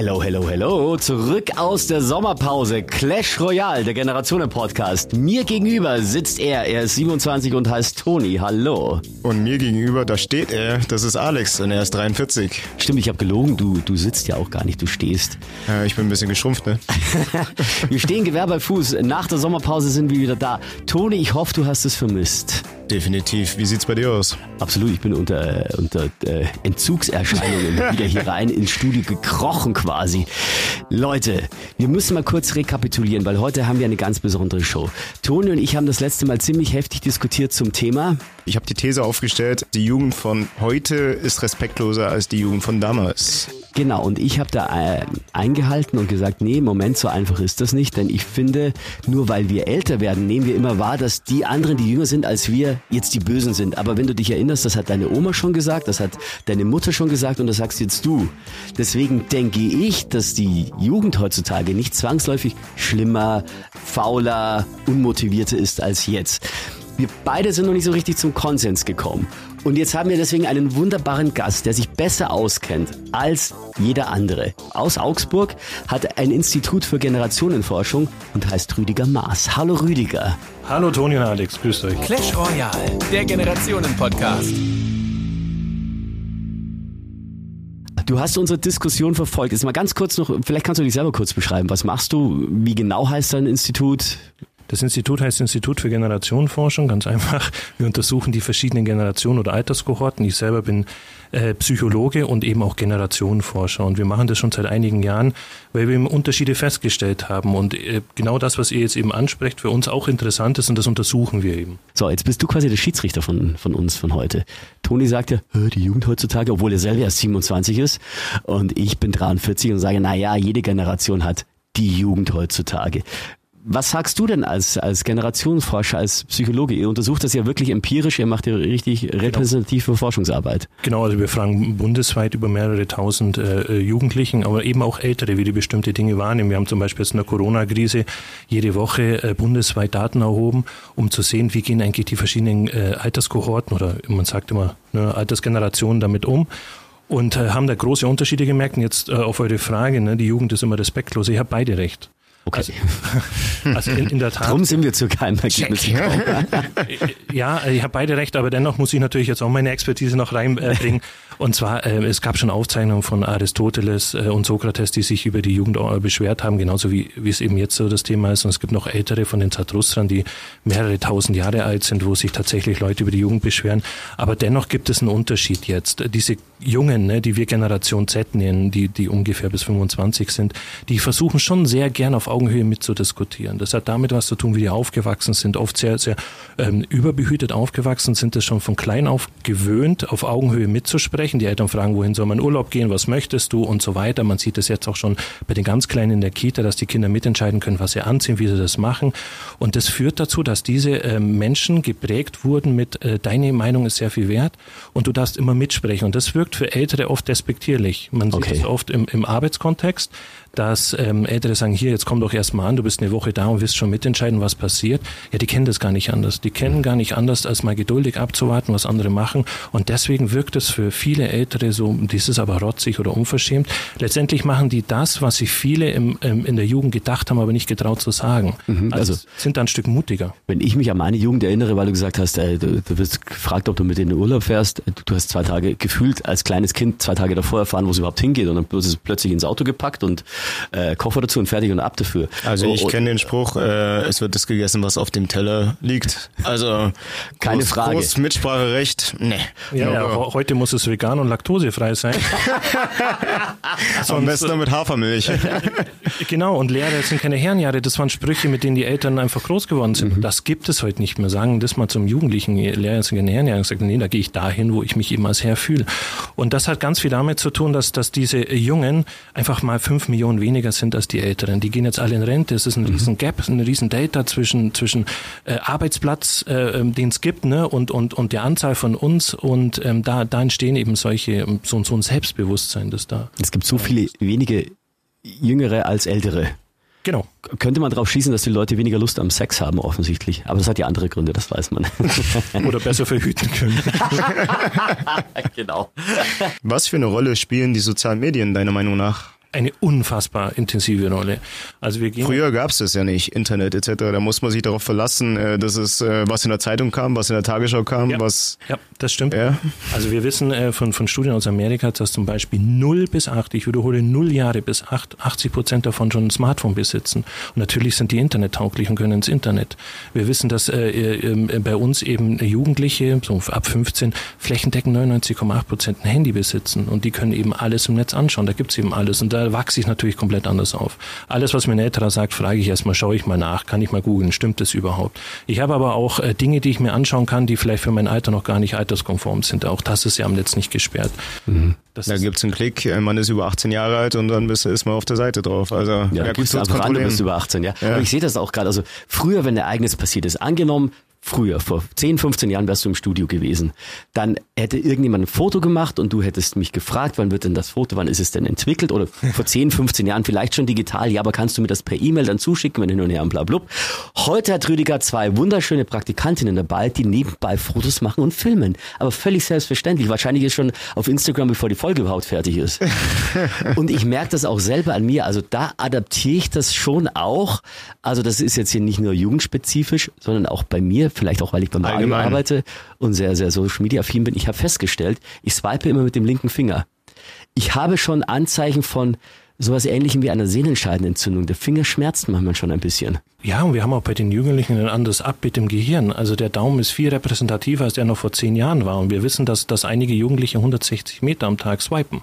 Hello, hello, hello. Zurück aus der Sommerpause. Clash Royale, der Generationen-Podcast. Mir gegenüber sitzt er. Er ist 27 und heißt Toni. Hallo. Und mir gegenüber, da steht er. Das ist Alex und er ist 43. Stimmt, ich habe gelogen. Du, du sitzt ja auch gar nicht, du stehst. Ja, ich bin ein bisschen geschrumpft, ne? wir stehen Gewehr bei Fuß. Nach der Sommerpause sind wir wieder da. Toni, ich hoffe, du hast es vermisst. Definitiv. Wie sieht's bei dir aus? Absolut, ich bin unter, unter äh, Entzugserscheinungen wieder hier rein ins Studio gekrochen quasi. Leute, wir müssen mal kurz rekapitulieren, weil heute haben wir eine ganz besondere Show. Toni und ich haben das letzte Mal ziemlich heftig diskutiert zum Thema. Ich habe die These aufgestellt, die Jugend von heute ist respektloser als die Jugend von damals. Genau, und ich habe da äh, eingehalten und gesagt, nee, Moment, so einfach ist das nicht, denn ich finde, nur weil wir älter werden, nehmen wir immer wahr, dass die anderen, die jünger sind als wir, jetzt die Bösen sind. Aber wenn du dich erinnerst, das hat deine Oma schon gesagt, das hat deine Mutter schon gesagt und das sagst jetzt du. Deswegen denke ich, dass die Jugend heutzutage nicht zwangsläufig schlimmer, fauler, unmotivierter ist als jetzt. Wir beide sind noch nicht so richtig zum Konsens gekommen. Und jetzt haben wir deswegen einen wunderbaren Gast, der sich besser auskennt als jeder andere. Aus Augsburg hat ein Institut für Generationenforschung und heißt Rüdiger Maas. Hallo Rüdiger. Hallo Toni und Alex, grüßt euch. Clash Royale, der Generationen-Podcast. Du hast unsere Diskussion verfolgt. Jetzt mal ganz kurz noch, vielleicht kannst du dich selber kurz beschreiben. Was machst du? Wie genau heißt dein Institut? Das Institut heißt Institut für Generationenforschung, ganz einfach. Wir untersuchen die verschiedenen Generationen oder Alterskohorten. Ich selber bin äh, Psychologe und eben auch Generationenforscher. Und wir machen das schon seit einigen Jahren, weil wir eben Unterschiede festgestellt haben. Und äh, genau das, was ihr jetzt eben ansprecht, für uns auch interessant ist und das untersuchen wir eben. So, jetzt bist du quasi der Schiedsrichter von, von uns von heute. Toni sagt ja, die Jugend heutzutage, obwohl er selber erst 27 ist. Und ich bin 43 und sage, na ja, jede Generation hat die Jugend heutzutage. Was sagst du denn als, als Generationsforscher, als Psychologe? Ihr untersucht das ja wirklich empirisch, ihr macht ja richtig repräsentative genau. Forschungsarbeit. Genau, also wir fragen bundesweit über mehrere tausend äh, Jugendlichen, aber eben auch Ältere, wie die bestimmte Dinge wahrnehmen. Wir haben zum Beispiel jetzt in der Corona-Krise jede Woche äh, bundesweit Daten erhoben, um zu sehen, wie gehen eigentlich die verschiedenen äh, Alterskohorten oder man sagt immer ne, Altersgenerationen damit um und äh, haben da große Unterschiede gemerkt. Und jetzt äh, auf eure Frage, ne, die Jugend ist immer respektlos. Ich habe beide recht. Okay. Also, also in, in, der Tat. Darum sind wir zu keinem Ergebnis gekommen. ja, ich habe beide recht, aber dennoch muss ich natürlich jetzt auch meine Expertise noch reinbringen. Und zwar, äh, es gab schon Aufzeichnungen von Aristoteles äh, und Sokrates, die sich über die Jugend beschwert haben, genauso wie, wie es eben jetzt so das Thema ist. Und es gibt noch ältere von den Zarathustran, die mehrere tausend Jahre alt sind, wo sich tatsächlich Leute über die Jugend beschweren. Aber dennoch gibt es einen Unterschied jetzt. Diese Jungen, ne, die wir Generation Z nennen, die, die ungefähr bis 25 sind, die versuchen schon sehr gern auf Augenhöhe mitzudiskutieren. Das hat damit was zu tun, wie die aufgewachsen sind. Oft sehr, sehr ähm, überbehütet aufgewachsen, sind es schon von klein auf gewöhnt, auf Augenhöhe mitzusprechen. Die Eltern fragen, wohin soll man Urlaub gehen, was möchtest du und so weiter. Man sieht es jetzt auch schon bei den ganz Kleinen in der Kita, dass die Kinder mitentscheiden können, was sie anziehen, wie sie das machen. Und das führt dazu, dass diese äh, Menschen geprägt wurden mit, äh, deine Meinung ist sehr viel wert und du darfst immer mitsprechen. Und das wirkt für Ältere oft despektierlich. Man sieht es oft im, im Arbeitskontext dass ähm, Ältere sagen, hier, jetzt komm doch erstmal an, du bist eine Woche da und wirst schon mitentscheiden, was passiert. Ja, die kennen das gar nicht anders. Die kennen gar nicht anders, als mal geduldig abzuwarten, was andere machen. Und deswegen wirkt es für viele Ältere so, dies ist aber rotzig oder unverschämt. Letztendlich machen die das, was sich viele im, im, in der Jugend gedacht haben, aber nicht getraut zu sagen. Mhm, also, also, sind da ein Stück mutiger. Wenn ich mich an meine Jugend erinnere, weil du gesagt hast, äh, du, du wirst gefragt, ob du mit in den Urlaub fährst, du hast zwei Tage gefühlt als kleines Kind zwei Tage davor erfahren, wo es überhaupt hingeht und dann ist es plötzlich ins Auto gepackt und äh, Koffer dazu und fertig und ab dafür. Also ich kenne den Spruch, äh, es wird das gegessen, was auf dem Teller liegt. Also keine groß, Frage. Groß Mitspracherecht, nee. Ja, ja, heute muss es vegan und laktosefrei sein. Am besten mit Hafermilch. genau, und Lehrer sind keine Herrenjahre. Das waren Sprüche, mit denen die Eltern einfach groß geworden sind. Mhm. Das gibt es heute nicht mehr. Sagen das mal zum Jugendlichen, Lehrer sind keine Herrenjahre. Und sagt, nee, da gehe ich dahin, wo ich mich eben als Herr fühle. Und das hat ganz viel damit zu tun, dass, dass diese Jungen einfach mal fünf Millionen weniger sind als die Älteren. Die gehen jetzt alle in Rente. Es ist ein mhm. riesen Gap, ein riesen Delta zwischen, zwischen äh, Arbeitsplatz, äh, ähm, den es gibt, ne, und, und, und der Anzahl von uns. Und ähm, da, da entstehen eben solche, ähm, so, so ein Selbstbewusstsein, das da. Es gibt so viele wenige Jüngere als Ältere. Genau. Könnte man darauf schließen, dass die Leute weniger Lust am Sex haben, offensichtlich. Aber das hat ja andere Gründe, das weiß man. Oder besser verhüten können. genau. Was für eine Rolle spielen die sozialen Medien deiner Meinung nach? Eine unfassbar intensive Rolle. Also wir gehen Früher gab es das ja nicht, Internet etc. Da muss man sich darauf verlassen, äh, dass es äh, was in der Zeitung kam, was in der Tagesschau kam, Ja. was Ja, das stimmt. Ja. Also wir wissen äh, von, von Studien aus Amerika, dass zum Beispiel 0 bis 8, ich wiederhole 0 Jahre bis 8, 80 Prozent davon schon ein Smartphone besitzen. Und natürlich sind die internettauglich und können ins Internet. Wir wissen, dass äh, äh, bei uns eben Jugendliche, so ab 15, flächendeckend 99,8 Prozent ein Handy besitzen. Und die können eben alles im Netz anschauen. Da gibt's eben alles. Und da wachse ich natürlich komplett anders auf. Alles, was mir ein älterer sagt, frage ich erstmal, schaue ich mal nach, kann ich mal googeln, stimmt das überhaupt? Ich habe aber auch äh, Dinge, die ich mir anschauen kann, die vielleicht für mein Alter noch gar nicht alterskonform sind. Auch das ist ja am Netz nicht gesperrt. Das da gibt's einen Klick, äh, man ist über 18 Jahre alt und dann bist, ist man auf der Seite drauf. Also Ja, ja gibst du einfach an, du bist über 18, ja. Ja. Aber ich sehe das auch gerade. Also früher, wenn ein Ereignis passiert ist, angenommen, früher, vor 10, 15 Jahren wärst du im Studio gewesen, dann hätte irgendjemand ein Foto gemacht und du hättest mich gefragt, wann wird denn das Foto, wann ist es denn entwickelt? Oder vor 10, 15 Jahren vielleicht schon digital, ja, aber kannst du mir das per E-Mail dann zuschicken, wenn hin und her und bla, bla. Heute hat Rüdiger zwei wunderschöne Praktikantinnen dabei, die nebenbei Fotos machen und filmen. Aber völlig selbstverständlich. Wahrscheinlich ist schon auf Instagram, bevor die Folge überhaupt fertig ist. Und ich merke das auch selber an mir. Also da adaptiere ich das schon auch. Also das ist jetzt hier nicht nur jugendspezifisch, sondern auch bei mir, vielleicht auch, weil ich beim Radio arbeite und sehr, sehr Social Media affin bin. Ich habe festgestellt, ich swipe immer mit dem linken Finger. Ich habe schon Anzeichen von sowas ähnlichem wie einer Sehnenscheidenentzündung. Der Finger schmerzt manchmal schon ein bisschen. ja, und wir haben auch bei den Jugendlichen ein anderes Abbild im Gehirn. Also der Daumen ist viel repräsentativer, als der noch vor zehn Jahren war. Und wir wissen, dass, dass einige Jugendliche 160 Meter am Tag swipen.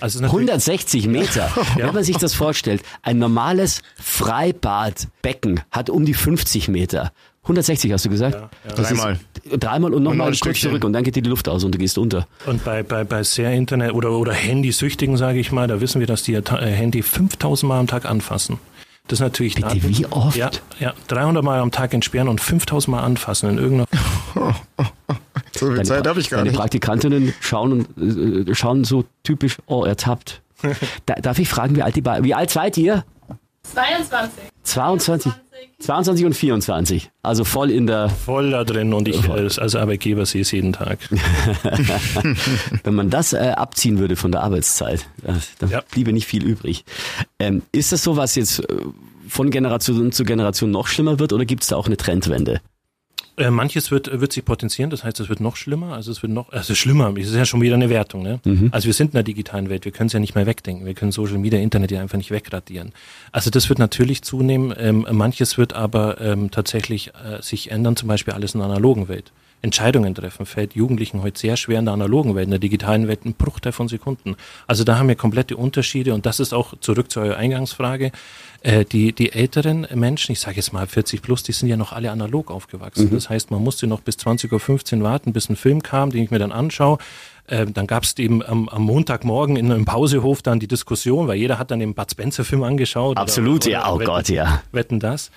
Also es ist natürlich- 160 Meter. Wenn man sich das vorstellt, ein normales Freibadbecken hat um die 50 Meter. 160 hast du gesagt? Das Dreimal. Ist, dreimal und noch nochmal ein Stück Stückchen. zurück und dann geht dir die Luft aus und du gehst unter. Und bei, bei, bei sehr Internet- oder, oder Handysüchtigen, sage ich mal, da wissen wir, dass die ihr äh, Handy 5000 Mal am Tag anfassen. Das ist natürlich Bitte, Daten- wie oft? Ja, ja, 300 Mal am Tag entsperren und 5000 Mal anfassen in irgendeiner So viel Zeit habe ich gar deine nicht. Praktikantinnen schauen, und, äh, schauen so typisch, oh, ertappt. Da, darf ich fragen, wie alt die beiden, wie alt seid ihr? 22. 22, 22 und 24. Also voll in der, voll da drin und ich äh, als Arbeitgeber sehe es jeden Tag. wenn man das äh, abziehen würde von der Arbeitszeit, äh, dann Ja. bliebe nicht viel übrig. Ähm, ist das so, was jetzt äh, von Generation zu Generation noch schlimmer wird oder gibt es da auch eine Trendwende? Äh, manches wird, wird sich potenzieren, das heißt, es wird noch schlimmer, also es wird noch, also schlimmer, es ist ja schon wieder eine Wertung, ne? Also wir sind in der digitalen Welt, wir können es ja nicht mehr wegdenken, wir können Social Media, Internet ja einfach nicht wegradieren. Also das wird natürlich zunehmen, ähm, manches wird aber ähm, tatsächlich äh, sich ändern, zum Beispiel alles in der analogen Welt. Entscheidungen treffen fällt Jugendlichen heute sehr schwer in der analogen Welt, in der digitalen Welt ein Bruchteil von Sekunden. Also da haben wir komplette Unterschiede und das ist auch zurück zu eurer Eingangsfrage. Äh, die, die älteren Menschen, ich sage jetzt mal 40 plus, die sind ja noch alle analog aufgewachsen. Das heißt, man musste noch bis 20.15 Uhr warten, bis ein Film kam, den ich mir dann anschaue. Äh, dann gab es eben am, am Montagmorgen in einem Pausehof dann die Diskussion, weil jeder hat dann den Bud Spencer Film angeschaut. oder- Absolut, oder, ja, oh wetten, Gott, ja. Wetten das.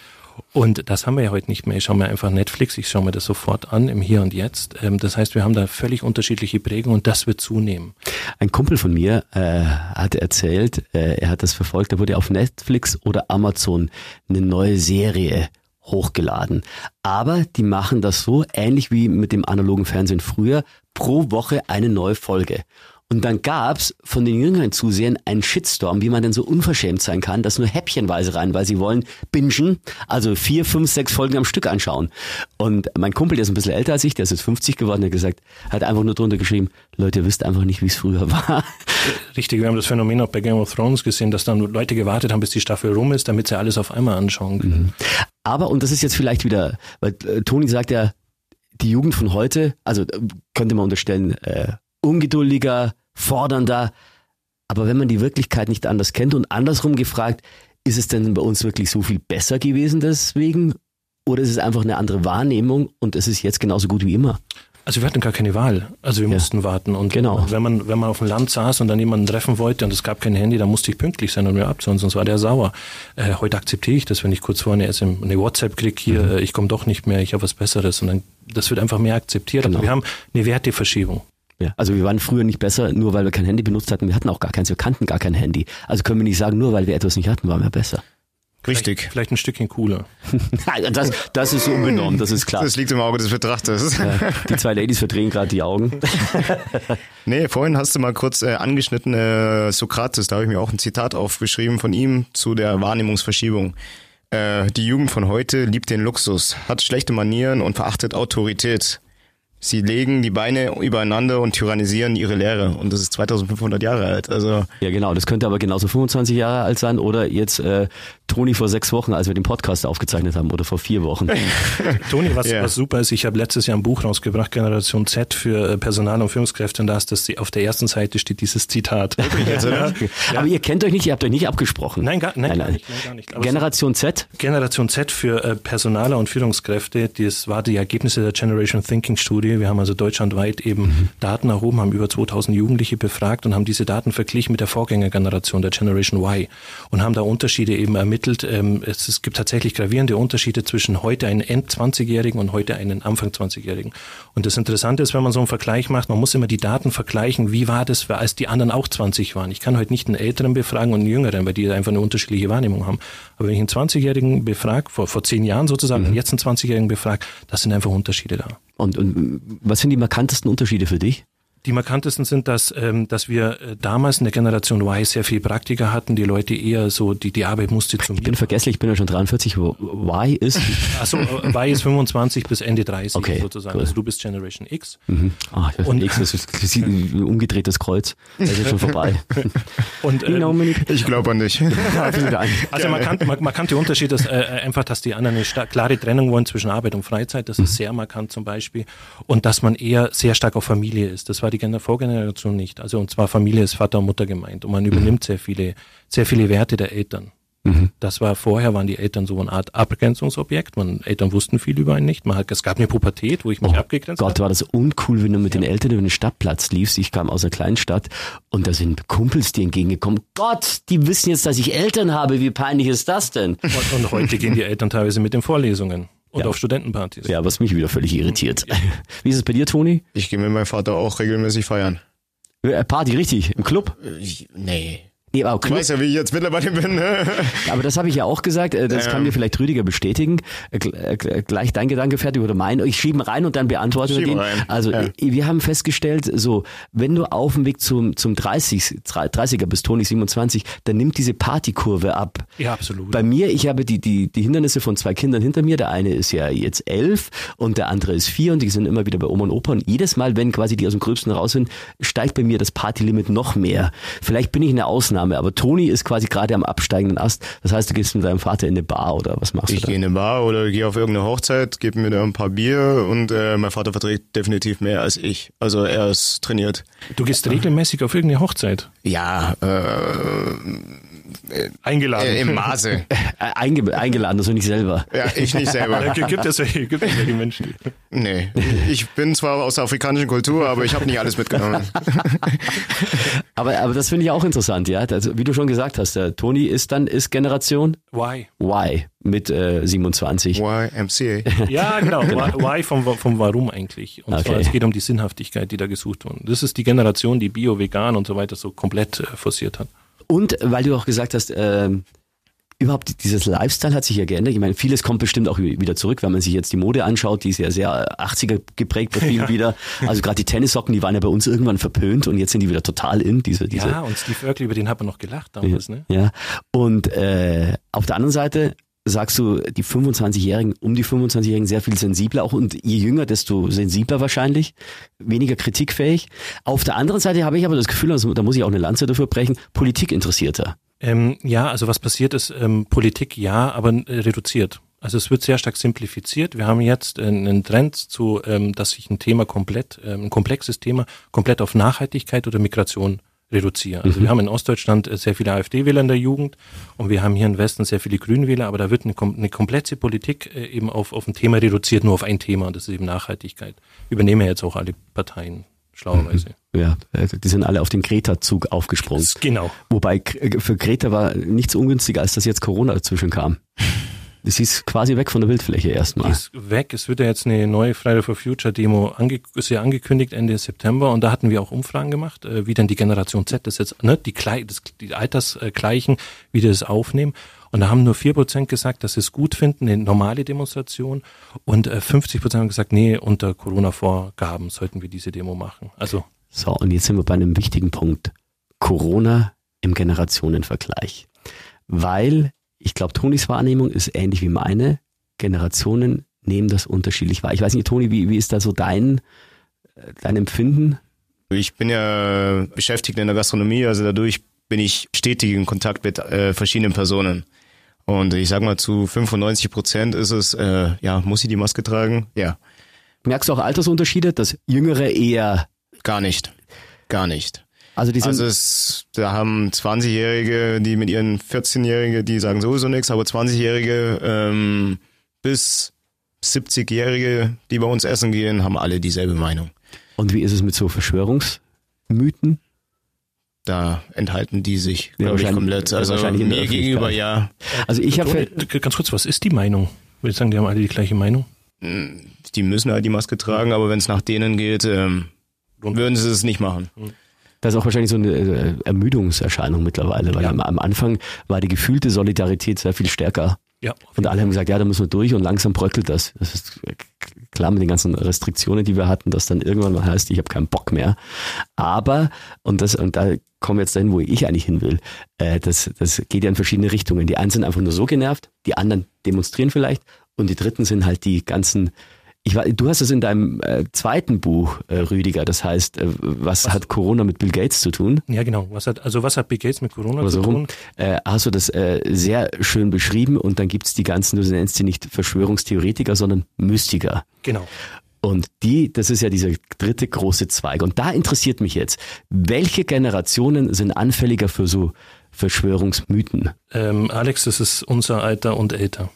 Und das haben wir ja heute nicht mehr. Ich schaue mir einfach Netflix, ich schaue mir das sofort an im Hier und Jetzt. Ähm, das heißt, wir haben da völlig unterschiedliche Prägungen und das wird zunehmen. Ein Kumpel von mir äh, hat erzählt, äh, er hat das verfolgt, da wurde auf Netflix oder Amazon eine neue Serie hochgeladen. Aber die machen das so ähnlich wie mit dem analogen Fernsehen früher, pro Woche eine neue Folge. Und dann gab's von den jüngeren Zusehern einen Shitstorm, wie man denn so unverschämt sein kann, das nur häppchenweise rein, weil sie wollen bingen, also vier, fünf, sechs Folgen am Stück anschauen. Und mein Kumpel, der ist ein bisschen älter als ich, der ist jetzt 50 geworden, der hat gesagt, hat einfach nur drunter geschrieben, Leute, ihr wisst einfach nicht, wie es früher war. Richtig, wir haben das Phänomen auch bei Game of Thrones gesehen, dass dann Leute gewartet haben, bis die Staffel rum ist, damit sie alles auf einmal anschauen können. Aber, und das ist jetzt vielleicht wieder, weil äh, Toni sagt ja, die Jugend von heute, also äh, könnte man unterstellen, äh, ungeduldiger, fordernder. Aber wenn man die Wirklichkeit nicht anders kennt und andersrum gefragt, ist es denn bei uns wirklich so viel besser gewesen deswegen? Oder ist es einfach eine andere Wahrnehmung und es ist jetzt genauso gut wie immer? Also wir hatten gar keine Wahl. Also wir Ja. mussten warten. Und Genau. wenn man, wenn man auf dem Land saß und dann jemanden treffen wollte und es gab kein Handy, dann musste ich pünktlich sein und mir abzuholen, sonst war der sauer. Äh, heute akzeptiere ich das, wenn ich kurz vorne erst eine WhatsApp kriege, hier, Mhm. äh, ich komme doch nicht mehr, ich habe was Besseres. Und dann, das wird einfach mehr akzeptiert. Genau. Also wir haben eine Werteverschiebung. Ja. Also wir waren früher nicht besser, nur weil wir kein Handy benutzt hatten. Wir hatten auch gar keins, wir kannten gar kein Handy. Also können wir nicht sagen, nur weil wir etwas nicht hatten, waren wir besser. Richtig. Vielleicht, vielleicht ein Stückchen cooler. das, das ist so unbenommen, das ist klar. Das liegt im Auge des Betrachters. Ja, die zwei Ladies verdrehen gerade die Augen. nee, vorhin hast du mal kurz äh, angeschnitten äh, Sokrates, da habe ich mir auch ein Zitat aufgeschrieben von ihm zu der Wahrnehmungsverschiebung. Äh, die Jugend von heute liebt den Luxus, hat schlechte Manieren und verachtet Autorität. Sie legen die Beine übereinander und tyrannisieren ihre Lehre. Und das ist 2500 Jahre alt. Also ja, genau. Das könnte aber genauso 25 Jahre alt sein oder jetzt äh, Toni vor sechs Wochen, als wir den Podcast aufgezeichnet haben, oder vor vier Wochen. Toni, was, ja. was super ist, ich habe letztes Jahr ein Buch rausgebracht, Generation Z für äh, Personal- und Führungskräfte, und da ist das auf der ersten Seite steht dieses Zitat. ja. Aber ihr kennt euch nicht, ihr habt euch nicht abgesprochen. Nein, gar, nein, nein, gar nicht. Nein, gar nicht. Aber Generation Z? Generation Z für äh, Personaler und Führungskräfte, das war die Ergebnisse der Generation Thinking Studie. Wir haben also deutschlandweit eben mhm. Daten erhoben, haben über 2000 Jugendliche befragt und haben diese Daten verglichen mit der Vorgängergeneration der Generation Y und haben da Unterschiede eben ermittelt ähm, es, es gibt tatsächlich gravierende Unterschiede zwischen heute einen End-20-Jährigen und heute einen Anfang-20-Jährigen. Und das Interessante ist, wenn man so einen Vergleich macht, man muss immer die Daten vergleichen, wie war das, als die anderen auch 20 waren. Ich kann heute nicht einen Älteren befragen und einen Jüngeren, weil die einfach eine unterschiedliche Wahrnehmung haben. Aber wenn ich einen 20-Jährigen befrage, vor, vor zehn Jahren sozusagen, mhm. und jetzt einen 20-Jährigen befrage, das sind einfach Unterschiede da. Und, und was sind die markantesten Unterschiede für dich? Die markantesten sind, dass, ähm, dass wir äh, damals in der Generation Y sehr viel Praktiker hatten, die Leute eher so, die, die Arbeit musste zu mir. Ich bin vergesslich, ich bin ja schon 43, wo Y ist? Achso, äh, Y ist 25 bis Ende 30 okay, sozusagen. Cool. Also du bist Generation X. Mhm. Ah, ich und X, das ist ein umgedrehtes Kreuz. Das ist schon vorbei. und, ähm, ich glaube an dich. also markant, markante Unterschied ist äh, einfach, dass die anderen eine klare Trennung wollen zwischen Arbeit und Freizeit. Das ist mhm. sehr markant zum Beispiel. Und dass man eher sehr stark auf Familie ist. Das war die Vorgeneration nicht. Also und zwar Familie ist Vater und Mutter gemeint und man übernimmt sehr viele, sehr viele Werte der Eltern. Mhm. Das war vorher waren die Eltern so eine Art Abgrenzungsobjekt. Man Eltern wussten viel über einen nicht. Man hat, es gab eine Pubertät, wo ich mich oh abgegrenzt Gott, habe. war das uncool, wenn du mit ja. den Eltern über den Stadtplatz liefst. Ich kam aus einer kleinen Stadt und da sind Kumpels dir entgegengekommen. Gott, die wissen jetzt, dass ich Eltern habe. Wie peinlich ist das denn? Und, und heute gehen die Eltern teilweise mit den Vorlesungen. Und ja. auf Studentenpartys. Ja, was mich wieder völlig irritiert. Ja. Wie ist es bei dir, Toni? Ich gehe mit meinem Vater auch regelmäßig feiern. Äh, Party, richtig? Im Club? Ich, nee. Nee, aber du weißt ja, wie ich jetzt mittlerweile bin. Ne? Aber das habe ich ja auch gesagt, äh, das ja. kann mir vielleicht Rüdiger bestätigen. Äh, äh, gleich dein Gedanke fertig oder mein. Ich schiebe rein und dann beantworte wir den. Rein. Also ja. wir haben festgestellt, so wenn du auf dem Weg zum, zum 30, 30er bis Toni 27, dann nimmt diese Partykurve ab. Ja, absolut. Bei mir, ich habe die, die, die Hindernisse von zwei Kindern hinter mir. Der eine ist ja jetzt elf und der andere ist vier und die sind immer wieder bei Oma und Opa. Und jedes Mal, wenn quasi die aus dem Gröbsten raus sind, steigt bei mir das Partylimit noch mehr. Vielleicht bin ich eine Ausnahme, aber Toni ist quasi gerade am absteigenden Ast. Das heißt, du gehst mit deinem Vater in eine Bar oder was machst ich du? Ich gehe in eine Bar oder gehe auf irgendeine Hochzeit, gebe mir da ein paar Bier und äh, mein Vater verträgt definitiv mehr als ich. Also er ist trainiert. Du gehst regelmäßig auf irgendeine Hochzeit? Ja, äh, Eingeladen. Äh, Im Maße. Einge eingeladen, also nicht selber. Ja, ich nicht selber. Gibt es solche, gibt es solche Menschen? Nee. Ich bin zwar aus der afrikanischen Kultur, aber ich habe nicht alles mitgenommen. aber, aber das finde ich auch interessant, ja. Also, wie du schon gesagt hast, der Toni ist dann, ist Generation Y. Y mit äh, 27. YMCA. Ja, genau. Y vom, vom Warum eigentlich. Und okay. zwar, es geht um die Sinnhaftigkeit, die da gesucht wurde. Das ist die Generation, die Bio, Vegan und so weiter so komplett äh, forciert hat. Und weil du auch gesagt hast, äh, überhaupt dieses Lifestyle hat sich ja geändert. Ich meine, vieles kommt bestimmt auch wieder zurück, wenn man sich jetzt die Mode anschaut, die ist ja sehr 80er geprägt bei vielen ja. wieder. Also gerade die Tennissocken, die waren ja bei uns irgendwann verpönt und jetzt sind die wieder total in. Diese, diese ja, und Steve Urkel, über den hat man noch gelacht damals. Ja, ne? ja. und äh, auf der anderen Seite sagst du, die 25-Jährigen, um die 25-Jährigen sehr viel sensibler auch und je jünger, desto sensibler wahrscheinlich, weniger kritikfähig. Auf der anderen Seite habe ich aber das Gefühl, also, da muss ich auch eine Lanze dafür brechen, Politik interessierter. Ähm, ja, also was passiert ist, ähm, Politik ja, aber äh, reduziert. Also es wird sehr stark simplifiziert. Wir haben jetzt einen Trend zu, ähm, dass sich ein Thema komplett, ähm, ein komplexes Thema komplett auf Nachhaltigkeit oder Migration reduzieren. Also mhm. wir haben in Ostdeutschland äh, sehr viele AfD-Wähler in der Jugend und wir haben hier im Westen sehr viele Grünwähler, aber da wird eine, eine komplette Politik äh, eben auf, auf ein Thema reduziert, nur auf ein Thema und das ist eben Nachhaltigkeit. Übernehmen jetzt auch alle Parteien schlauerweise. Mhm. Ja, äh, die sind alle auf den Greta-Zug aufgesprungen. Genau. Wobei für Greta war nichts ungünstiger, als dass jetzt Corona dazwischen kam. Sie ist quasi weg von der Bildfläche erstmal. Ist weg. Es wird ja jetzt eine neue Friday for Future Demo ange ist ja angekündigt Ende September und da hatten wir auch Umfragen gemacht, äh, wie denn die Generation Z das jetzt, ne, die, das, die Altersgleichen, wie die das aufnehmen. Und da haben nur vier Prozent gesagt, dass sie es gut finden, eine normale Demonstration. Und 50 äh, Prozent haben gesagt, nee, unter Corona-Vorgaben sollten wir diese Demo machen. Also. So, und jetzt sind wir bei einem wichtigen Punkt. Corona im Generationenvergleich. Weil ich glaube, Tonis Wahrnehmung ist ähnlich wie meine. Generationen nehmen das unterschiedlich wahr. Ich weiß nicht, Toni, wie, wie ist da so dein, äh, dein Empfinden? Ich bin ja beschäftigt in der Gastronomie, also dadurch bin ich stetig in Kontakt mit äh, verschiedenen Personen. Und ich sag mal, zu 95 Prozent ist es, äh, ja, muss sie die Maske tragen? Ja. Merkst du auch Altersunterschiede, dass Jüngere eher... Gar nicht. Gar nicht. Also, die sind also es, da haben 20-Jährige, die mit ihren 14-Jährige, die sagen sowieso nichts, aber 20-Jährige ähm, bis 70-Jährige, die bei uns essen gehen, haben alle dieselbe Meinung. Und wie ist es mit so Verschwörungsmythen? Da enthalten die sich, ja, glaube ich, komplett. Also wahrscheinlich mir gegenüber, ja. Also ich habe ganz kurz, was ist die Meinung? Würde ich sagen, die haben alle die gleiche Meinung? Die müssen halt die Maske tragen, aber wenn es nach denen geht, ähm, würden sie es nicht machen. Das ist auch wahrscheinlich so eine äh, Ermüdungserscheinung mittlerweile, weil ja. am, am Anfang war die gefühlte Solidarität sehr viel stärker. Ja. Und alle haben gesagt, ja, da müssen wir durch und langsam bröckelt das. Das ist klar mit den ganzen Restriktionen, die wir hatten, dass dann irgendwann mal heißt, ich habe keinen Bock mehr. Aber, und das, und da kommen wir jetzt dahin, wo ich eigentlich hin will, äh, das, das geht ja in verschiedene Richtungen. Die einen sind einfach nur so genervt, die anderen demonstrieren vielleicht und die dritten sind halt die ganzen ich du hast es in deinem äh, zweiten Buch, äh, Rüdiger, das heißt, äh, was, was, hat Corona mit Bill Gates zu tun? Ja, genau. Was hat, also was hat Bill Gates mit Corona Oder zu tun? Äh, hast du das äh, sehr schön beschrieben und dann gibt's die ganzen, du nennst sie nicht Verschwörungstheoretiker, sondern Mystiker. Genau. Und die, das ist ja dieser dritte große Zweig. Und da interessiert mich jetzt, welche Generationen sind anfälliger für so Verschwörungsmythen? Ähm, Alex, das ist unser Alter und älter.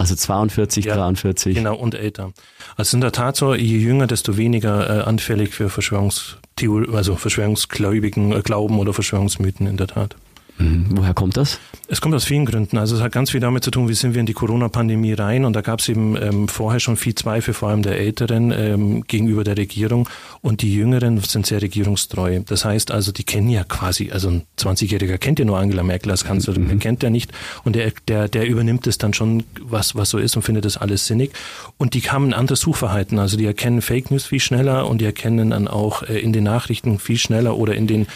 Also 42, ja, 43. Genau, und älter. Also in der Tat so, je jünger, desto weniger äh, anfällig für Verschwörungstheorie, also Verschwörungsgläubigen äh, Glauben oder Verschwörungsmythen in der Tat. Mhm. Woher kommt das? Es kommt aus vielen Gründen. Also es hat ganz viel damit zu tun, wie sind wir in die Corona-Pandemie rein. Und da gab es eben ähm, vorher schon viel Zweifel, vor allem der Älteren ähm, gegenüber der Regierung. Und die Jüngeren sind sehr regierungstreu. Das heißt also, die kennen ja quasi, also ein 20-Jähriger kennt ja nur Angela Merkel als Kanzlerin, mhm. kennt er nicht. Und der, der, der übernimmt es dann schon, was, was so ist und findet das alles sinnig. Und die haben ein anderes Suchverhalten. Also die erkennen Fake News viel schneller und die erkennen dann auch äh, in den Nachrichten viel schneller oder in den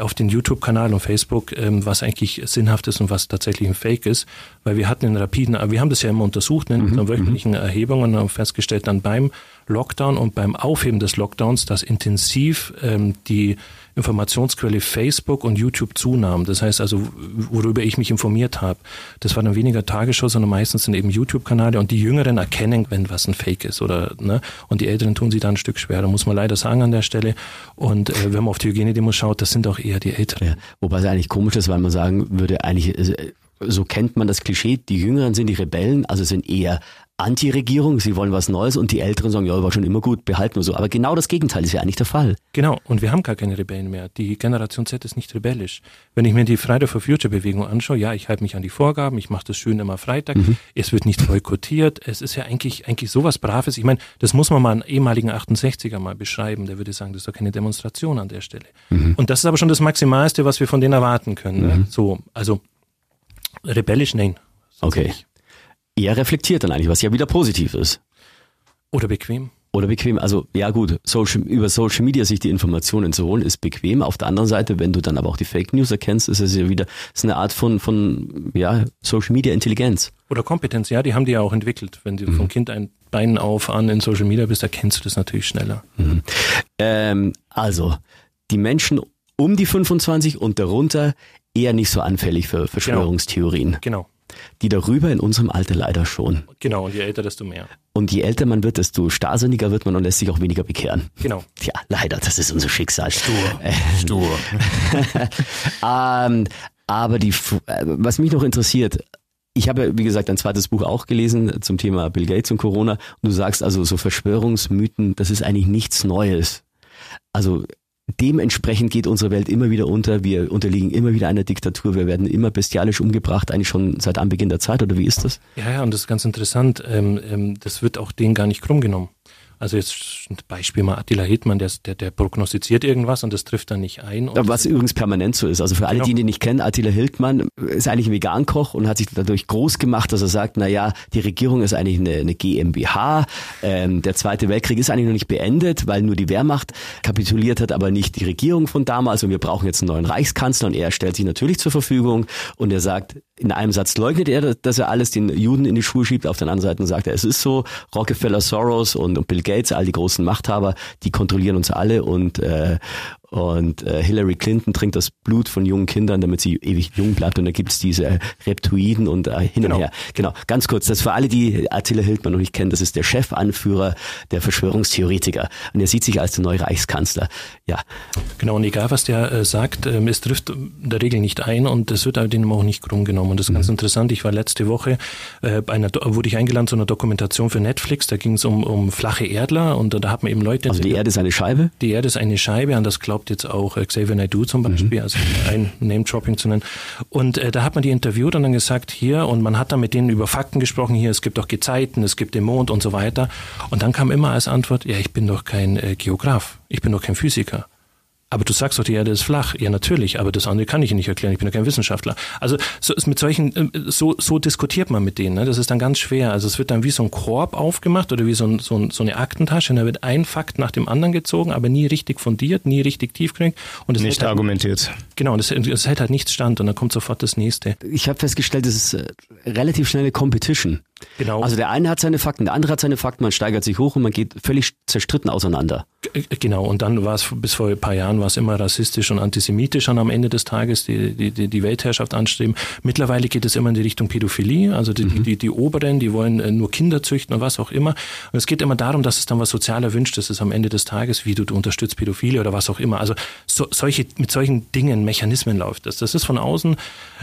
auf den YouTube-Kanal und Facebook, ähm, was eigentlich sinnhaft ist und was tatsächlich ein Fake ist, weil wir hatten in rapiden, wir haben das ja immer untersucht ne, in mhm. unseren wöchentlichen Erhebungen und haben festgestellt dann beim Lockdown und beim Aufheben des Lockdowns, dass intensiv ähm, die Informationsquelle Facebook und YouTube zunahm. Das heißt also, worüber ich mich informiert habe. Das war dann weniger Tagesschau, sondern meistens sind eben YouTube-Kanäle und die Jüngeren erkennen, wenn was ein Fake ist oder ne? Und die Älteren tun sich da ein Stück schwerer, muss man leider sagen an der Stelle. Und äh, wenn man auf die Hygienedemo schaut, das sind auch eher die Älteren. Ja, wobei es eigentlich komisch ist, weil man sagen würde, eigentlich äh, so kennt man das Klischee, die Jüngeren sind die Rebellen, also sind eher Anti-Regierung, sie wollen was Neues und die Älteren sagen, ja, war schon immer gut, behalten wir so. Aber genau das Gegenteil ist ja eigentlich der Fall. Genau, und wir haben gar keine Rebellen mehr. Die Generation Z ist nicht rebellisch. Wenn ich mir die Friday for Future Bewegung anschaue, ja, ich halte mich an die Vorgaben, ich mache das schön immer Freitag, mhm. es wird nicht boykottiert, es ist ja eigentlich, eigentlich sowas Braves. Ich meine, das muss man mal einen ehemaligen 68er mal beschreiben, der würde sagen, das ist doch keine Demonstration an der Stelle. Mhm. Und das ist aber schon das Maximalste, was wir von denen erwarten können. Ne? Mhm. So, also rebellisch, nein. Okay. Nicht eher reflektiert dann eigentlich, was ja wieder positiv ist. Oder bequem. Oder bequem. Also ja gut, Social, über Social Media sich die Informationen zu holen, ist bequem. Auf der anderen Seite, wenn du dann aber auch die Fake News erkennst, ist es ja wieder ist eine Art von, von ja, Social Media Intelligenz. Oder Kompetenz, ja, die haben die ja auch entwickelt. Wenn du mhm. vom Kind ein Bein auf an in Social Media bist, erkennst du das natürlich schneller. Mhm. Ähm, also, die Menschen um die 25 und darunter eher nicht so anfällig für Verschwörungstheorien. Genau. genau die darüber in unserem Alter leider schon. Genau, und je älter, desto mehr. Und je älter man wird, desto starrsinniger wird man und lässt sich auch weniger bekehren. Genau. Tja, leider, das ist unser Schicksal. Stur. Stur. ähm, aber die, äh, was mich noch interessiert, ich habe, wie gesagt, ein zweites Buch auch gelesen zum Thema Bill Gates und Corona. Und du sagst also, so Verschwörungsmythen, das ist eigentlich nichts Neues. Also dementsprechend geht unsere Welt immer wieder unter. Wir unterliegen immer wieder einer Diktatur. Wir werden immer bestialisch umgebracht, eigentlich schon seit Anbeginn der Zeit. Oder wie ist das? Ja, ja, und das ist ganz interessant. Ähm, ähm, das wird auch denen gar nicht krumm genommen. Also jetzt ein Beispiel mal Attila Hildmann, der, der, der prognostiziert irgendwas und das trifft dann nicht ein. Was übrigens permanent so ist. Also für alle, genau. die ihn nicht kennen, Attila Hildmann ist eigentlich ein Vegankoch und hat sich dadurch groß gemacht, dass er sagt, na ja, die Regierung ist eigentlich eine, eine GmbH. Ähm, der Zweite Weltkrieg ist eigentlich noch nicht beendet, weil nur die Wehrmacht kapituliert hat, aber nicht die Regierung von damals. Und wir brauchen jetzt einen neuen Reichskanzler und er stellt sich natürlich zur Verfügung und er sagt, in einem Satz leugnet er, dass er alles den Juden in die Schuhe schiebt. Auf der anderen Seite sagt er, es ist so, Rockefeller, Soros und Bill Gates, all die großen Machthaber, die kontrollieren uns alle und, äh, und äh, Hillary Clinton trinkt das Blut von jungen Kindern, damit sie ewig jung bleibt. Und da gibt's diese Reptoiden und äh, hin genau. und her. Genau, ganz kurz, das für alle, die Attila Hildmann noch nicht kennen, das ist der Chefanführer der Verschwörungstheoretiker. Und er sieht sich als der neue Reichskanzler. Ja. Genau, und egal was der äh, sagt, äh, es trifft in der Regel nicht ein und es wird aber denen auch nicht krumm genommen. Und das ist mhm. ganz interessant. Ich war letzte Woche äh, bei einer, wurde ich eingeladen zu einer Dokumentation für Netflix. Da ging es um, um flache Erdler und da hat man eben Leute. Also die Erde ist eine Scheibe? Die Erde ist eine Scheibe, an das glaubt glaubt jetzt auch äh, Xavier Naidoo zum Beispiel, mhm. also ein Name-Dropping zu nennen. Und äh, da hat man die interviewt und dann gesagt, hier, und man hat dann mit denen über Fakten gesprochen, hier, es gibt doch Gezeiten, es gibt den Mond und so weiter. Und dann kam immer als Antwort, ja, ich bin doch kein äh, Geograf, ich bin doch kein Physiker. Aber du sagst doch, die Erde ist flach. Ja, natürlich, aber das andere kann ich nicht erklären. Ich bin ja kein Wissenschaftler. Also so, mit solchen, äh, so, so diskutiert man mit denen. Ne? Das ist dann ganz schwer. Also es wird dann wie so ein Korb aufgemacht oder wie so, ein, so, ein, so eine Aktentasche und da wird ein Fakt nach dem anderen gezogen, aber nie richtig fundiert, nie richtig tiefgründig. Und es nicht halt, argumentiert. Genau, und es, es hält halt nichts stand und dann kommt sofort das nächste. Ich habe festgestellt, das ist äh, relativ schnelle Competition. Genau. Also der eine hat seine Fakten, der andere hat seine Fakten, man steigert sich hoch und man geht völlig zerstritten auseinander. Genau, und dann war es bis vor ein paar Jahren war es immer rassistisch und antisemitisch und am Ende des Tages die, die, die Weltherrschaft anstreben. Mittlerweile geht es immer in die Richtung Pädophilie, also die, mhm. die, die Oberen, die wollen äh, nur Kinder züchten und was auch immer. Und es geht immer darum, dass es dann was sozial erwünschtes ist am Ende des Tages, wie du, du unterstützt Pädophilie oder was auch immer. Also so, solche, mit solchen Dingen, Mechanismen läuft das. Das ist von außen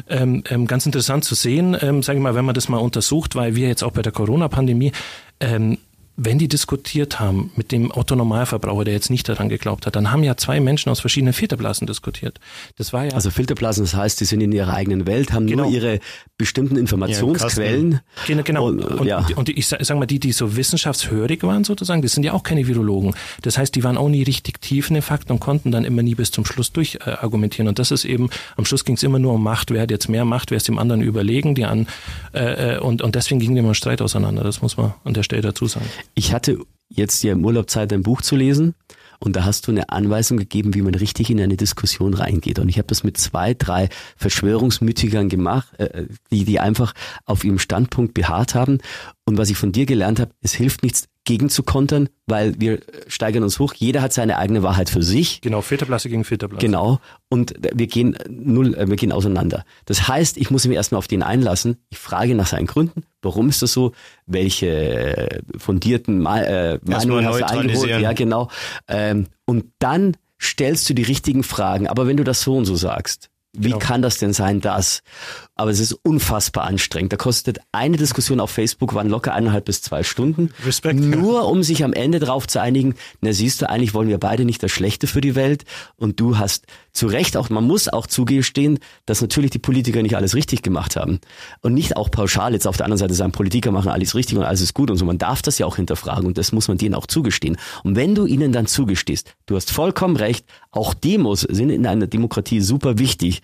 ähm, ähm, ganz interessant zu sehen, ähm, sage ich mal, wenn man das mal untersucht, weil wir jetzt auch bei der Corona-Pandemie ähm, wenn die diskutiert haben mit dem Otto-Normalverbraucher, der jetzt nicht daran geglaubt hat, dann haben ja zwei Menschen aus verschiedenen Filterblasen diskutiert. Das war ja also Filterblasen, das heißt, die sind in ihrer eigenen Welt, haben genau. nur ihre bestimmten Informationsquellen. Ja, genau. Und, und, ja. und ich sage mal, die, die so wissenschaftshörig waren sozusagen, die sind ja auch keine Virologen. Das heißt, die waren auch nie richtig tief in den Fakten und konnten dann immer nie bis zum Schluss durchargumentieren. Äh, und das ist eben, am Schluss ging es immer nur um Macht. Wer hat jetzt mehr Macht, wer ist dem anderen überlegen, die an, äh, äh und, und deswegen ging immer ein Streit auseinander. Das muss man an der Stelle dazu sagen. Ich hatte jetzt ja im Urlaub Zeit, ein Buch zu lesen. Und da hast du eine Anweisung gegeben, wie man richtig in eine Diskussion reingeht. Und ich habe das mit zwei, drei Verschwörungsmütigern gemacht, äh, die, die einfach auf ihrem Standpunkt beharrt haben. Und was ich von dir gelernt habe, es hilft nichts, gegen zu kontern, weil wir steigern uns hoch. Jeder hat seine eigene Wahrheit für sich. Genau, Filterblasse gegen Filterblasse. Genau. Und wir gehen null, äh, wir gehen auseinander. Das heißt, ich muss mich erstmal auf den einlassen. Ich frage nach seinen Gründen. Warum ist das so? Welche äh, fundierten äh, Meinungen hast du eingeholt? Ja, genau. Ähm, und dann stellst du die richtigen Fragen. Aber wenn du das so und so sagst, wie genau. kann das denn sein, dass? Aber es ist unfassbar anstrengend. Da kostet eine Diskussion auf Facebook waren locker eineinhalb bis zwei Stunden. Respekt. Nur um sich am Ende darauf zu einigen, na siehst du, eigentlich wollen wir beide nicht das Schlechte für die Welt. Und du hast zu Recht auch, man muss auch zugestehen, dass natürlich die Politiker nicht alles richtig gemacht haben. Und nicht auch pauschal jetzt auf der anderen Seite sagen, Politiker machen alles richtig und alles ist gut und so. Man darf das ja auch hinterfragen und das muss man denen auch zugestehen. Und wenn du ihnen dann zugestehst, du hast vollkommen recht, auch Demos sind in einer Demokratie super wichtig.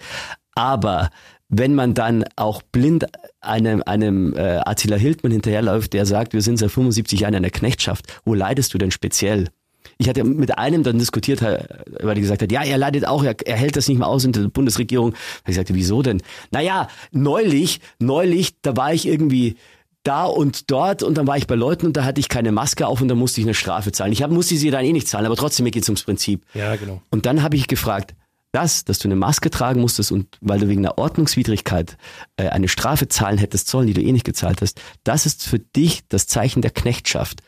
Aber wenn man dann auch blind einem, einem äh, Attila Hildmann hinterherläuft, der sagt, wir sind seit 75 Jahren in einer Knechtschaft, wo leidest du denn speziell? Ich hatte mit einem dann diskutiert, weil er gesagt hat, ja, er leidet auch, er, er hält das nicht mehr aus in der Bundesregierung. Ich sagte, wieso denn? Naja, neulich, neulich, da war ich irgendwie da und dort und dann war ich bei Leuten und da hatte ich keine Maske auf und da musste ich eine Strafe zahlen. Ich hab, musste sie dann eh nicht zahlen, aber trotzdem mir geht's ums Prinzip. Ja, genau. Und dann habe ich gefragt, das, dass du eine Maske tragen musstest und weil du wegen einer Ordnungswidrigkeit äh, eine Strafe zahlen hättest sollen, die du eh nicht gezahlt hast, das ist für dich das Zeichen der Knechtschaft.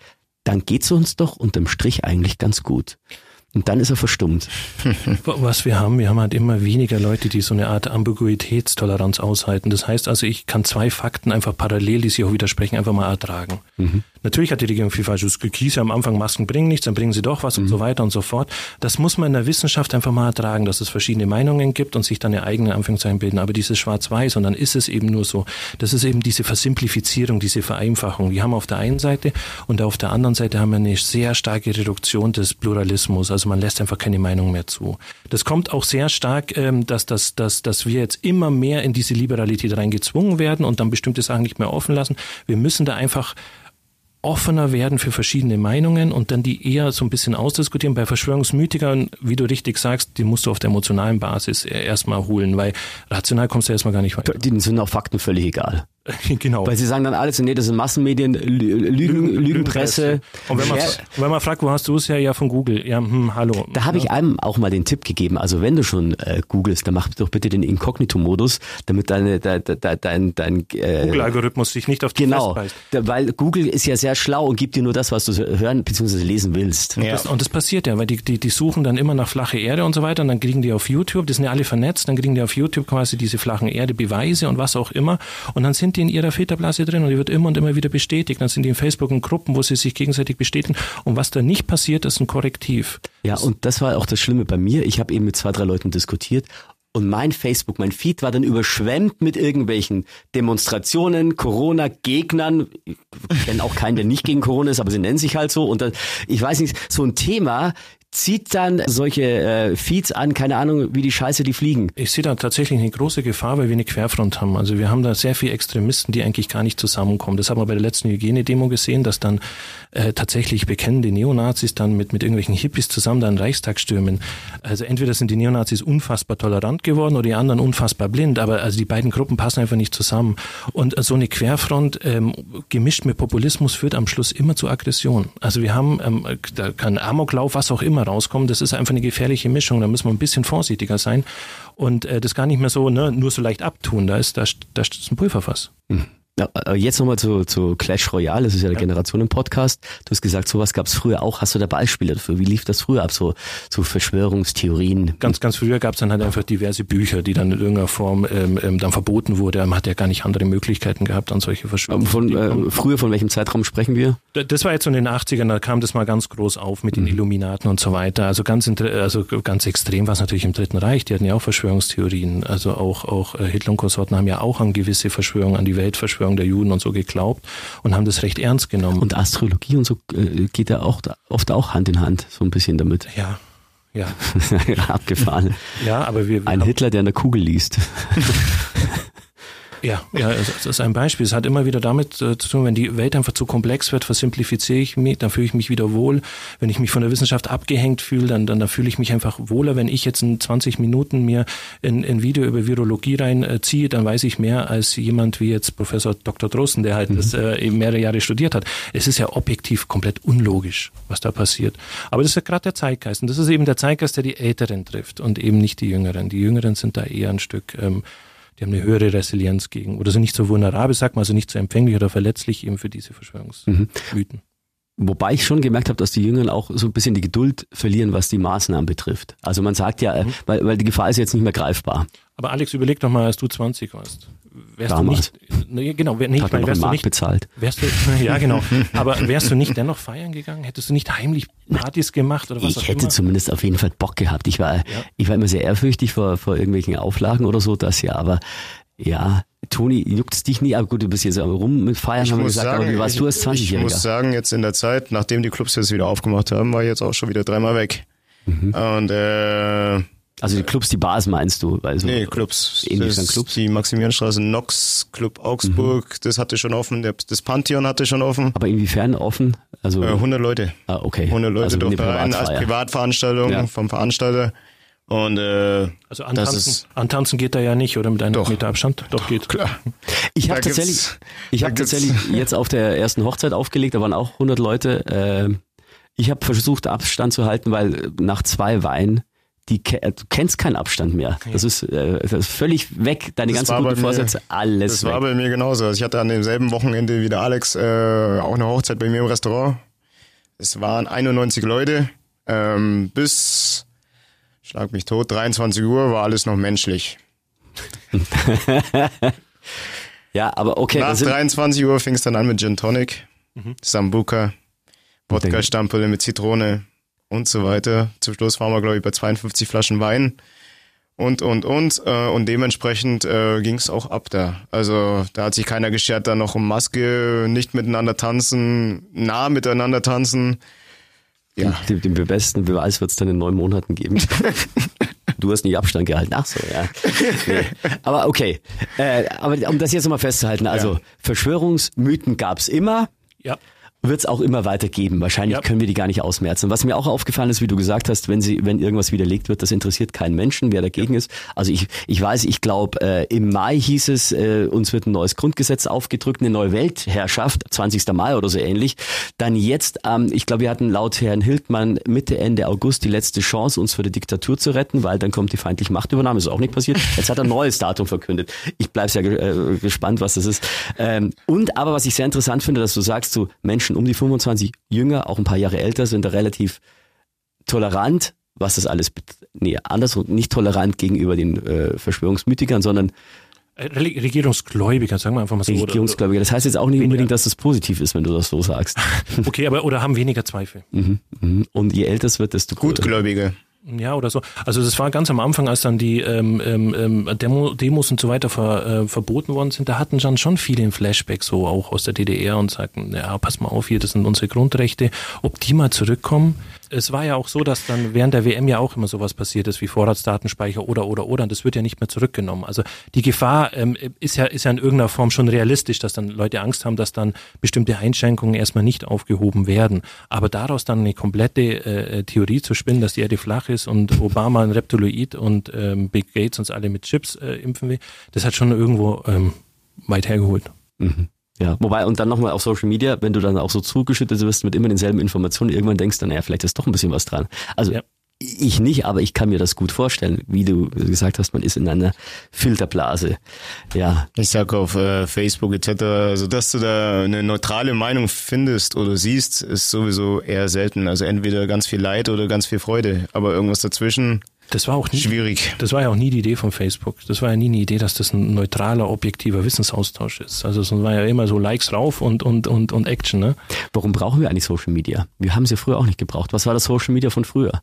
Dann geht's uns doch unterm Strich eigentlich ganz gut. Und dann ist er verstummt. Was wir haben, wir haben halt immer weniger Leute, die so eine Art Ambiguitätstoleranz aushalten. Das heißt also, ich kann zwei Fakten einfach parallel, die sich auch widersprechen, einfach mal ertragen. Mhm. Natürlich hat die Regierung viel falsch. Es hieß ja am Anfang, Masken bringen nichts, dann bringen sie doch was mhm. und so weiter und so fort. Das muss man in der Wissenschaft einfach mal ertragen, dass es verschiedene Meinungen gibt und sich dann eine eigene Anführungszeichen bilden. Aber dieses Schwarz-Weiß und dann ist es eben nur so. Das ist eben diese Versimplifizierung, diese Vereinfachung. Wir haben auf der einen Seite und auf der anderen Seite haben wir eine sehr starke Reduktion des Pluralismus. Also man lässt einfach keine Meinung mehr zu. Das kommt auch sehr stark, ähm, dass, dass, dass, dass wir jetzt immer mehr in diese Liberalität reingezwungen werden und dann bestimmte Sachen nicht mehr offen lassen. Wir müssen da einfach offener werden für verschiedene Meinungen und dann die eher so ein bisschen ausdiskutieren. Bei Verschwörungsmythikern, wie du richtig sagst, die musst du auf der emotionalen Basis erstmal holen, weil rational kommst du erstmal gar nicht weiter. Die sind auch Fakten völlig egal. genau. Weil sie sagen dann alles, nee, das sind Massenmedien, Lügen, Lügen Lügenpresse. Und wenn man, wenn man fragt, wo hast du es ja, ja von Google. Ja, hm, hallo. Da habe ja. ich einem auch mal den Tipp gegeben. Also wenn du schon äh, googelst, dann mach doch bitte den Inkognito-Modus, damit deine, de, de, de, dein, dein äh, Google-Algorithmus dich nicht auf die Genau, da, weil Google ist ja sehr schlau und gibt dir nur das, was du hören bzw. lesen willst. Ja. Das, und das passiert ja, weil die, die, die suchen dann immer nach flache Erde und so weiter und dann kriegen die auf YouTube, das sind ja alle vernetzt, dann kriegen die auf YouTube quasi diese flachen Erde Beweise und was auch immer und dann sind die in ihrer Filterblase drin und die wird immer und immer wieder bestätigt. Dann sind die in Facebook in Gruppen, wo sie sich gegenseitig bestätigen. Und was da nicht passiert, ist ein Korrektiv. Ja, und das war auch das Schlimme bei mir. Ich habe eben mit zwei, drei Leuten diskutiert und mein Facebook, mein Feed war dann überschwemmt mit irgendwelchen Demonstrationen, Corona-Gegnern. Ich kenne auch keinen, der nicht gegen Corona ist, aber sie nennen sich halt so. Und dann, ich weiß nicht, so ein Thema, zieht dann solche äh, Feeds an, keine Ahnung, wie die Scheiße, die fliegen. Ich sehe da tatsächlich eine große Gefahr, weil wir eine Querfront haben. Also wir haben da sehr viele Extremisten, die eigentlich gar nicht zusammenkommen. Das haben wir bei der letzten Hygienedemo gesehen, dass dann äh, tatsächlich bekennende Neonazis dann mit, mit irgendwelchen Hippies zusammen dann Reichstag stürmen. Also entweder sind die Neonazis unfassbar tolerant geworden oder die anderen unfassbar blind, aber also die beiden Gruppen passen einfach nicht zusammen. Und so eine Querfront ähm, gemischt mit Populismus führt am Schluss immer zu Aggression. Also wir haben, ähm, da kann Amoklauf, was auch immer rauskommen. Das ist einfach eine gefährliche Mischung. Da müssen wir ein bisschen vorsichtiger sein und äh, das gar nicht mehr so ne, nur so leicht abtun. Da ist da, da ist ein Pulverfass. Mhm. Ja, äh, jetzt nochmal zu, zu Clash Royale, das ist ja der ja. Generationen-Podcast. Du hast gesagt, sowas gab es früher auch. Hast du da Beispiele dafür? Wie lief das früher ab, so, so Verschwörungstheorien? Ganz, ganz früher gab es dann halt einfach diverse Bücher, die dann in irgendeiner Form ähm, ähm, dann verboten wurde. Man hat ja gar nicht andere Möglichkeiten gehabt an solche Verschwörungstheorien. Von, äh, früher, von welchem Zeitraum sprechen wir? Das war jetzt so in den 80ern, da kam das mal ganz groß auf mit den mhm. Illuminaten und so weiter. Also ganz, also ganz extrem war es natürlich im Dritten Reich. Die hatten ja auch Verschwörungstheorien. Also auch, auch äh, Hitler und Konsorten haben ja auch an gewisse Verschwörungen, an die Weltverschwörung der Juden und so geglaubt und haben das recht ernst genommen. Und Astrologie und so äh, geht ja auch oft auch Hand in Hand, so ein bisschen damit. Ja. Ja. Abgefahren. Ja, aber wir ein Hitler, der eine Kugel liest. Ja, ja, das ist ein Beispiel. Es hat immer wieder damit äh, zu tun, wenn die Welt einfach zu komplex wird, versimplifiziere ich mich, dann fühle ich mich wieder wohl. Wenn ich mich von der Wissenschaft abgehängt fühle, dann, dann, dann fühle ich mich einfach wohler. Wenn ich jetzt in 20 Minuten mir ein, ein Video über Virologie reinziehe, äh, dann weiß ich mehr als jemand wie jetzt Professor Dr. Drosten, der halt mhm. das äh, eben mehrere Jahre studiert hat. Es ist ja objektiv komplett unlogisch, was da passiert. Aber das ist ja gerade der Zeitgeist. Und das ist eben der Zeitgeist, der die Älteren trifft und eben nicht die Jüngeren. Die Jüngeren sind da eher ein Stück ähm, die haben eine höhere Resilienz gegen oder sind nicht so vulnerabel, sagt man, also nicht so empfänglich oder verletzlich eben für diese Verschwörungsmythen. Mhm. Wobei ich schon gemerkt habe, dass die Jüngeren auch so ein bisschen die Geduld verlieren, was die Maßnahmen betrifft. Also man sagt ja, mhm. weil, weil die Gefahr ist jetzt nicht mehr greifbar. Aber Alex, überleg doch mal, als du 20 warst wärst Damals. du nicht, ne, genau, wär, nee, ich meine, wärst du nicht, bezahlt. Wärst du, ja genau, aber wärst du nicht dennoch feiern gegangen? Hättest du nicht heimlich Partys gemacht oder was Ich hätte immer? zumindest auf jeden Fall Bock gehabt. Ich war, ja. ich war immer sehr ehrfürchtig vor, vor irgendwelchen Auflagen oder so, das ja, aber ja, Toni, juckt es dich nie? Aber gut, du bist jetzt rum mit Feiern, ich haben wir gesagt, sagen, aber wie warst ich, du als 20-Jähriger? Ich muss sagen, jetzt in der Zeit, nachdem die Clubs jetzt wieder aufgemacht haben, war ich jetzt auch schon wieder dreimal weg. Mhm. Und äh, also die Clubs, die Bars meinst du? Weil so nee, Clubs. Das Clubs. Die Maximilianstraße, Nox, Club Augsburg, mhm. das hatte schon offen, das Pantheon hatte schon offen. Aber inwiefern offen? Also äh, 100 Leute. Ah, okay. 100 Leute also durften rein als Privatveranstaltung ja. vom Veranstalter. Und äh, also antanzen, ist, antanzen geht da ja nicht, oder mit einem doch, Meter Abstand? Doch, geht. Klar. Ich habe tatsächlich, ich habe tatsächlich jetzt auf der ersten Hochzeit aufgelegt, da waren auch 100 Leute. Äh, ich habe versucht Abstand zu halten, weil nach zwei Weinen die du kennst keinen Abstand mehr. Das ist, äh, das ist völlig weg. Deine das ganzen guten Vorsätze, alles Das weg. war bei mir genauso. Also ich hatte an demselben Wochenende wie der Alex äh, auch eine Hochzeit bei mir im Restaurant. Es waren 91 Leute. Ähm, bis, schlag mich tot, 23 Uhr war alles noch menschlich. ja, aber okay. Nach 23 Uhr fing es dann an mit Gin Tonic. mhm. Sambuka, Wodka-Stamperle mit Zitrone und so weiter. Zum Schluss waren wir, glaube ich, bei 52 Flaschen Wein und, und, und. Äh, und dementsprechend äh, ging es auch ab da. Also da hat sich keiner geschert, da noch um Maske, nicht miteinander tanzen, nah miteinander tanzen. Ja. Den, den, den besten Beweis wird es dann in neun Monaten geben. du hast nicht Abstand gehalten. Ach so, ja. Nee. Aber okay. Äh, aber um das jetzt nochmal festzuhalten, also ja. Verschwörungsmythen gab's immer. Ja wird es auch immer weiter geben. Wahrscheinlich ja. können wir die gar nicht ausmerzen. Was mir auch aufgefallen ist, wie du gesagt hast, wenn sie, wenn irgendwas widerlegt wird, das interessiert keinen Menschen, wer dagegen ja. ist. Also ich, ich weiß, ich glaube, äh, im Mai hieß es, äh, uns wird ein neues Grundgesetz aufgedrückt, eine neue Weltherrschaft, 20. Mai oder so ähnlich. Dann jetzt, ähm, ich glaube, wir hatten laut Herrn Hildmann Mitte, Ende August die letzte Chance, uns vor der Diktatur zu retten, weil dann kommt die feindliche Machtübernahme. Ist auch nicht passiert. Jetzt hat er ein neues Datum verkündet. Ich bleib's ja äh, gespannt, was das ist. Ähm, und aber was ich sehr interessant finde, dass du sagst, so Menschen um die 25 jünger, auch ein paar Jahre älter, sind da relativ tolerant, was das alles, nee, andersrum, nicht tolerant gegenüber den äh, Verschwörungsmythikern, sondern äh, Regierungsgläubiger, sagen wir einfach mal so. Regierungsgläubiger. Das heißt jetzt auch nicht unbedingt, dass das positiv ist, wenn du das so sagst. okay, aber oder haben weniger Zweifel. Mhm, mhm. Und je älter es wird, desto Gutgläubige. Ja, oder so. Also das war ganz am Anfang, als dann die ähm, ähm, ähm, Demo, Demos und so weiter ver, äh, verboten worden sind, da hatten dann schon viele ein Flashback so auch aus der DDR und sagten, ja, pass mal auf hier, das sind unsere Grundrechte. Ob die mal zurückkommen, es war ja auch so, dass dann während der WM ja auch immer sowas passiert ist wie Vorratsdatenspeicher oder oder oder und das wird ja nicht mehr zurückgenommen. Also die Gefahr ähm, ist ja ist ja in irgendeiner Form schon realistisch, dass dann Leute Angst haben, dass dann bestimmte Einschränkungen erstmal nicht aufgehoben werden. Aber daraus dann eine komplette äh, Theorie zu spinnen, dass die Erde flach ist und Obama ein Reptiloid und ähm, Big Gates uns alle mit Chips äh, impfen will, das hat schon irgendwo ähm, weit hergeholt. Mhm. Ja, wobei, und dann nochmal auf Social Media, wenn du dann auch so zugeschüttet wirst mit immer denselben Informationen, irgendwann denkst du, naja, vielleicht ist doch ein bisschen was dran. Also ja. ich nicht, aber ich kann mir das gut vorstellen, wie du gesagt hast, man ist in einer Filterblase. Ja. Ich sag auf äh, Facebook etc., also dass du da eine neutrale Meinung findest oder siehst, ist sowieso eher selten. Also entweder ganz viel Leid oder ganz viel Freude, aber irgendwas dazwischen das war auch nie, schwierig. Das war ja auch nie die Idee von Facebook. Das war ja nie eine Idee, dass das ein neutraler, objektiver Wissensaustausch ist. Also es war ja immer so Likes rauf und, und, und, und Action. Ne? Warum brauchen wir eigentlich Social Media? Wir haben sie früher auch nicht gebraucht. Was war das Social Media von früher?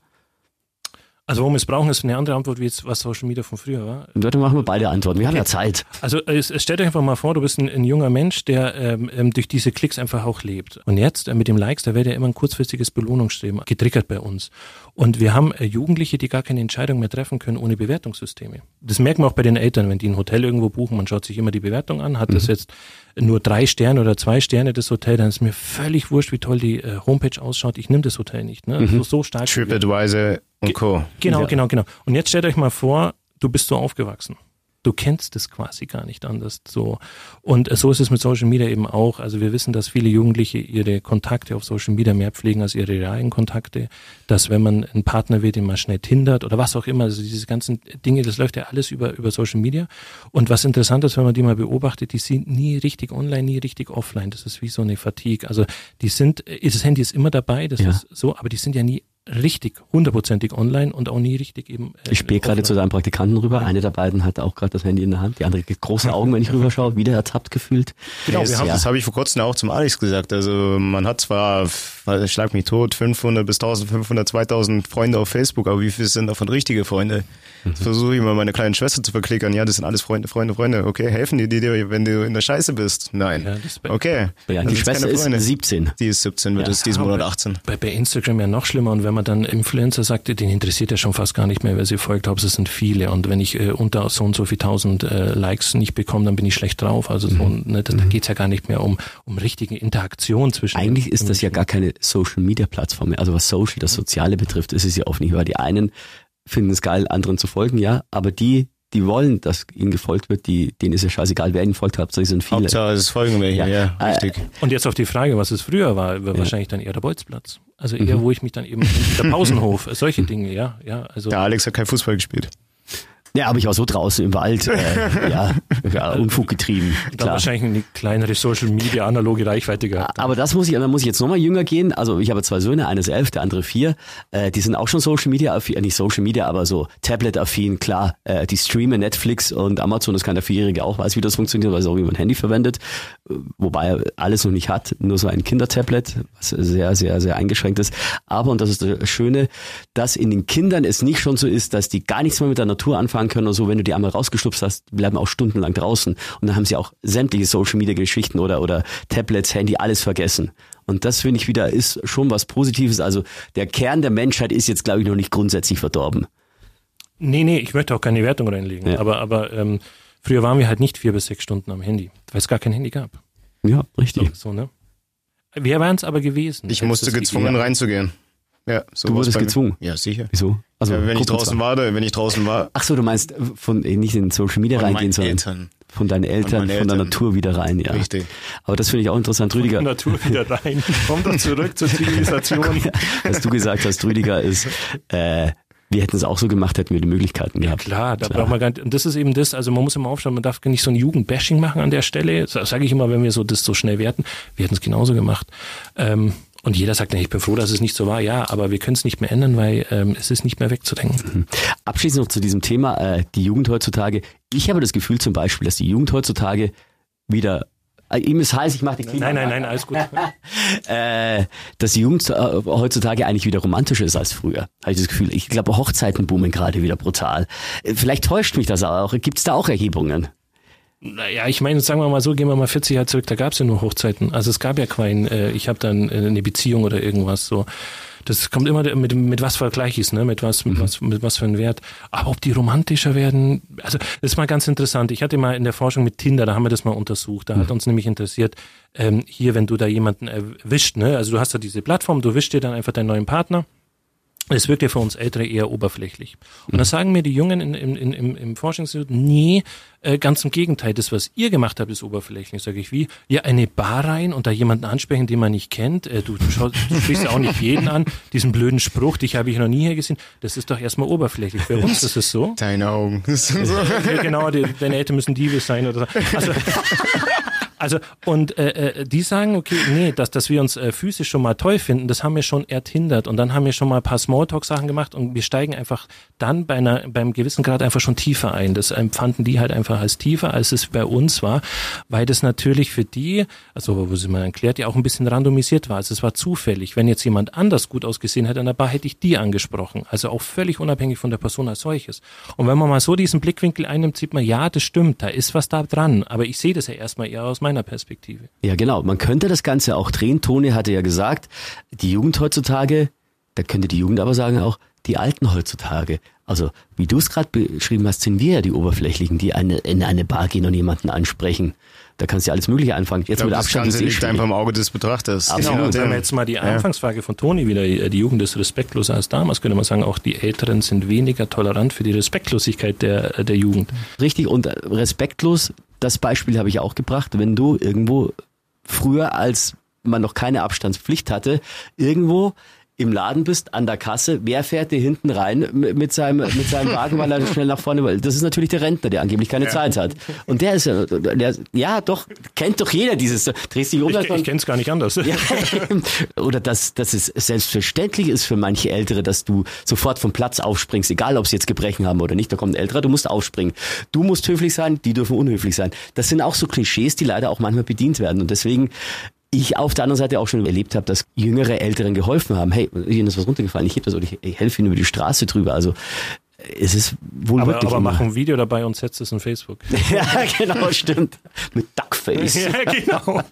Also warum wir es brauchen, ist eine andere Antwort, wie jetzt, was Social Media von früher war. Dann machen wir beide Antworten. Wir okay. haben ja Zeit. Also es, stellt euch einfach mal vor, du bist ein, ein junger Mensch, der ähm, ähm, durch diese Klicks einfach auch lebt. Und jetzt äh, mit dem Likes, da wird ja immer ein kurzfristiges Belohnungsstreben getriggert bei uns. Und wir haben äh, Jugendliche, die gar keine Entscheidung mehr treffen können ohne Bewertungssysteme. Das merkt man auch bei den Eltern, wenn die ein Hotel irgendwo buchen, man schaut sich immer die Bewertung an, hat mhm. das jetzt nur drei Sterne oder zwei Sterne das Hotel, dann ist mir völlig wurscht, wie toll die äh, Homepage ausschaut. Ich nehme das Hotel nicht. Ne? Mhm. So, so stark. TripAdvisor und Co. Genau, ja. genau, genau. Und jetzt stellt euch mal vor, du bist so aufgewachsen du kennst es quasi gar nicht anders so. Und so ist es mit Social Media eben auch. Also wir wissen, dass viele Jugendliche ihre Kontakte auf Social Media mehr pflegen als ihre realen Kontakte. Dass wenn man ein Partner wird, den man schnell hindert oder was auch immer, also diese ganzen Dinge, das läuft ja alles über, über Social Media. Und was interessant ist, wenn man die mal beobachtet, die sind nie richtig online, nie richtig offline. Das ist wie so eine Fatigue. Also die sind, das Handy ist immer dabei, das ja. ist so, aber die sind ja nie richtig hundertprozentig online und auch nie richtig eben. Äh, ich spiele gerade zu seinem Praktikanten rüber. Eine der beiden hat auch gerade das Handy in der Hand. Die andere kriegt große Augen, wenn ich rüberschaue, wieder ertappt gefühlt. Genau, das, ja. das habe ich vor kurzem auch zum Alex gesagt. Also man hat zwar, schlag mich tot, 500 bis 1500, 2000 Freunde auf Facebook, aber wie viele sind davon richtige Freunde? Mhm. Versuche ich mal meine kleine Schwester zu verklickern. Ja, das sind alles Freunde, Freunde, Freunde. Okay, helfen die dir, wenn du in der Scheiße bist? Nein. Ja, okay. Ja, die Schwester ist 17. Die ist 17, wird es diesen Monat 18. Bei, bei Instagram ja noch schlimmer und wenn man dann Influencer sagt, den interessiert ja schon fast gar nicht mehr, wer sie folgt, aber es sind viele und wenn ich äh, unter so und so viel tausend äh, Likes nicht bekomme, dann bin ich schlecht drauf. Also so, mhm. ne, da, da mhm. geht's ja gar nicht mehr um, um richtige Interaktion zwischen. Eigentlich ist das ja gar keine Social Media Plattform mehr. Also was Social, das Soziale betrifft, ist es ja oft nicht, weil die einen finden es geil, anderen zu folgen, ja, aber die, die wollen, dass ihnen gefolgt wird, die, denen ist ja scheißegal, wer ihnen folgt, Hauptsache sind viele. Hauptsache es folgen wir ja, ja, äh, richtig. Und jetzt auf die Frage, was es früher war, war ja. wahrscheinlich dann eher der Bolzplatz. Also eher, mhm. wo ich mich dann eben, der Pausenhof, solche Dinge, ja, ja, also. Der Alex hat kein Fußball gespielt. Ja, aber ich war so draußen im Wald, äh, ja, ja, Unfug getrieben. Da wahrscheinlich eine kleinere Social Media analoge Reichweite gehabt. Aber das muss ich, da muss ich jetzt nochmal jünger gehen. Also ich habe zwei Söhne, eines elf, der andere vier. Äh, die sind auch schon Social Media affin, äh, nicht Social Media, aber so Tablet affin, klar. Äh, die streamen Netflix und Amazon, das kann der Vierjährige auch, weiß wie das funktioniert, weiß auch, wie man ein Handy verwendet. Äh, Wobei er alles noch nicht hat, nur so ein Kindertablet, was sehr, sehr, sehr eingeschränkt ist. Aber, und das ist das Schöne, dass in den Kindern es nicht schon so ist, dass die gar nichts mehr mit der Natur anfangen können oder so. Wenn du die einmal rausgeschlupft hast, bleiben auch stundenlang draußen. Und dann haben sie auch sämtliche Social Media Geschichten oder, oder Tablets, Handy, alles vergessen. Und das finde ich wieder ist schon was Positives. Also der Kern der Menschheit ist jetzt, glaube ich, noch nicht grundsätzlich verdorben. Nee, nee, ich möchte auch keine Wertung reinlegen. Ja. Aber, aber ähm, früher waren wir halt nicht vier bis sechs Stunden am Handy, weil es gar kein Handy gab. Ja, richtig. So, so ne? Wir wären es aber gewesen. Ich musste gezwungen reinzugehen. Ja, so Du wurdest gezwungen? Ja, sicher. Wieso? Also Ja, wenn ich draußen war, wenn ich draußen war, Ach so, du meinst äh, von äh, nicht in Social Media Von reingehen, sondern Eltern. von deinen Eltern, meinen von der Eltern. Natur wieder rein, ja. Richtig. Aber das finde ich auch interessant, Rüdiger. Natur wieder rein. Komm doch zurück zur Zivilisation. was du gesagt hast, Rüdiger, ist, äh, wir hätten es auch so gemacht, hätten wir die Möglichkeiten gehabt. Klar, da braucht man gar nicht, und das ist eben das, also man muss immer aufschauen, man darf nicht so ein Jugendbashing machen an der Stelle, sage ich immer, wenn wir so das so schnell werten, wir hätten es genauso gemacht. Ähm, und jeder sagt, ich bin froh, dass es nicht so war, ja, aber wir können es nicht mehr ändern, weil ähm, es ist nicht mehr wegzudenken. Abschließend noch zu diesem Thema, äh, die Jugend heutzutage. Ich habe das Gefühl zum Beispiel, dass die Jugend heutzutage wieder äh, ihm ist heiß, ich mache die Klima. Nein, nein, nein, alles gut. Äh, dass die Jugend äh, heutzutage eigentlich wieder romantischer ist als früher. Habe ich das Gefühl. Ich glaube, Hochzeiten boomen gerade wieder brutal. Äh, Vielleicht täuscht mich das auch. Gibt es da auch Erhebungen? Naja, ich meine, sagen wir mal so, gehen wir mal 40 Jahre zurück, da gab es ja nur Hochzeiten. Also es gab ja kein, äh, ich habe dann äh, eine Beziehung oder irgendwas so. Das kommt immer mit, mit was vergleich ist, ne? Mit was, mit was, mit was für einen Wert. Aber ob die romantischer werden, also das ist mal ganz interessant. Ich hatte mal in der Forschung mit Tinder, da haben wir das mal untersucht. Da hat uns nämlich interessiert, ähm, hier, wenn du da jemanden erwischt, ne? Also du hast da diese Plattform, du wischst dir dann einfach deinen neuen Partner. Es wirkt ja für uns Ältere eher oberflächlich. Und da sagen mir die Jungen in, in, in, im, im Forschungsinstitut, nee, äh, ganz im Gegenteil, das, was ihr gemacht habt, ist oberflächlich. Sage ich, wie? Ja, eine Bar rein und da jemanden ansprechen, den man nicht kennt. Äh, du, du, schaust, du sprichst ja auch nicht jeden an. Diesen blöden Spruch, dich habe ich noch nie hier gesehen. Das ist doch erstmal oberflächlich. Bei uns ist es so. deine Augen. Ja, genau, die, deine Eltern müssen Diebe sein oder so. Also, also und äh, äh, die sagen, okay, nee, dass, dass wir uns äh, physisch schon mal toll finden, das haben wir schon ertindert und dann haben wir schon mal ein paar Smalltalk-Sachen gemacht und wir steigen einfach dann bei einer, beim gewissen Grad einfach schon tiefer ein. Das empfanden die halt einfach als tiefer, als es bei uns war, weil das natürlich für die, also wo sie mal erklärt, ja auch ein bisschen randomisiert war. Also es war zufällig. Wenn jetzt jemand anders gut ausgesehen hätte an der Bar, hätte ich die angesprochen. Also auch völlig unabhängig von der Person als solches. Und wenn man mal so diesen Blickwinkel einnimmt, sieht man, ja, das stimmt, da ist was da dran. Aber ich sehe das ja erstmal eher aus meiner Perspektive. Ja, genau. Man könnte das Ganze auch drehen. Tone hatte ja gesagt, die Jugend heutzutage, da könnte die Jugend aber sagen auch, die Alten heutzutage. Also, wie du es gerade beschrieben hast, sind wir ja die Oberflächlichen, die eine, in eine Bar gehen und jemanden ansprechen. Da kannst du ja alles Mögliche anfangen. Jetzt Ich glaube, mit das Abstand Ganze ist eh liegt einfach im Auge des Betrachters. Absolut. Genau, und wenn wir jetzt mal die Anfangsfrage von Toni wieder, äh, die Jugend ist respektloser als damals, könnte man sagen, auch die Älteren sind weniger tolerant für die Respektlosigkeit der, äh, der Jugend. Richtig und respektlos, das Beispiel habe ich auch gebracht, wenn du irgendwo früher, als man noch keine Abstandspflicht hatte, irgendwo im Laden bist, an der Kasse, wer fährt dir hinten rein mit seinem, mit seinem Wagen, weil er schnell nach vorne will? Das ist natürlich der Rentner, der angeblich keine Zeit hat. Und der ist ja, der, ja doch, kennt doch jeder dieses, drehst dich um, Ich, ich kenne es gar nicht anders. ja, oder dass, dass es selbstverständlich ist für manche Ältere, dass du sofort vom Platz aufspringst, egal ob sie jetzt Gebrechen haben oder nicht. Da kommt ein Älterer, du musst aufspringen. Du musst höflich sein, die dürfen unhöflich sein. Das sind auch so Klischees, die leider auch manchmal bedient werden. Und deswegen ich auf der anderen Seite auch schon erlebt habe, dass jüngere Älteren geholfen haben. Hey, ihnen ist was runtergefallen, ich heb das oder ich, ich helfe ihnen über die Straße drüber. Also es ist wohl Aber, wirklich aber immer- mach ein Video dabei und setz es in Facebook. ja, genau, stimmt. Mit Duckface. ja, genau.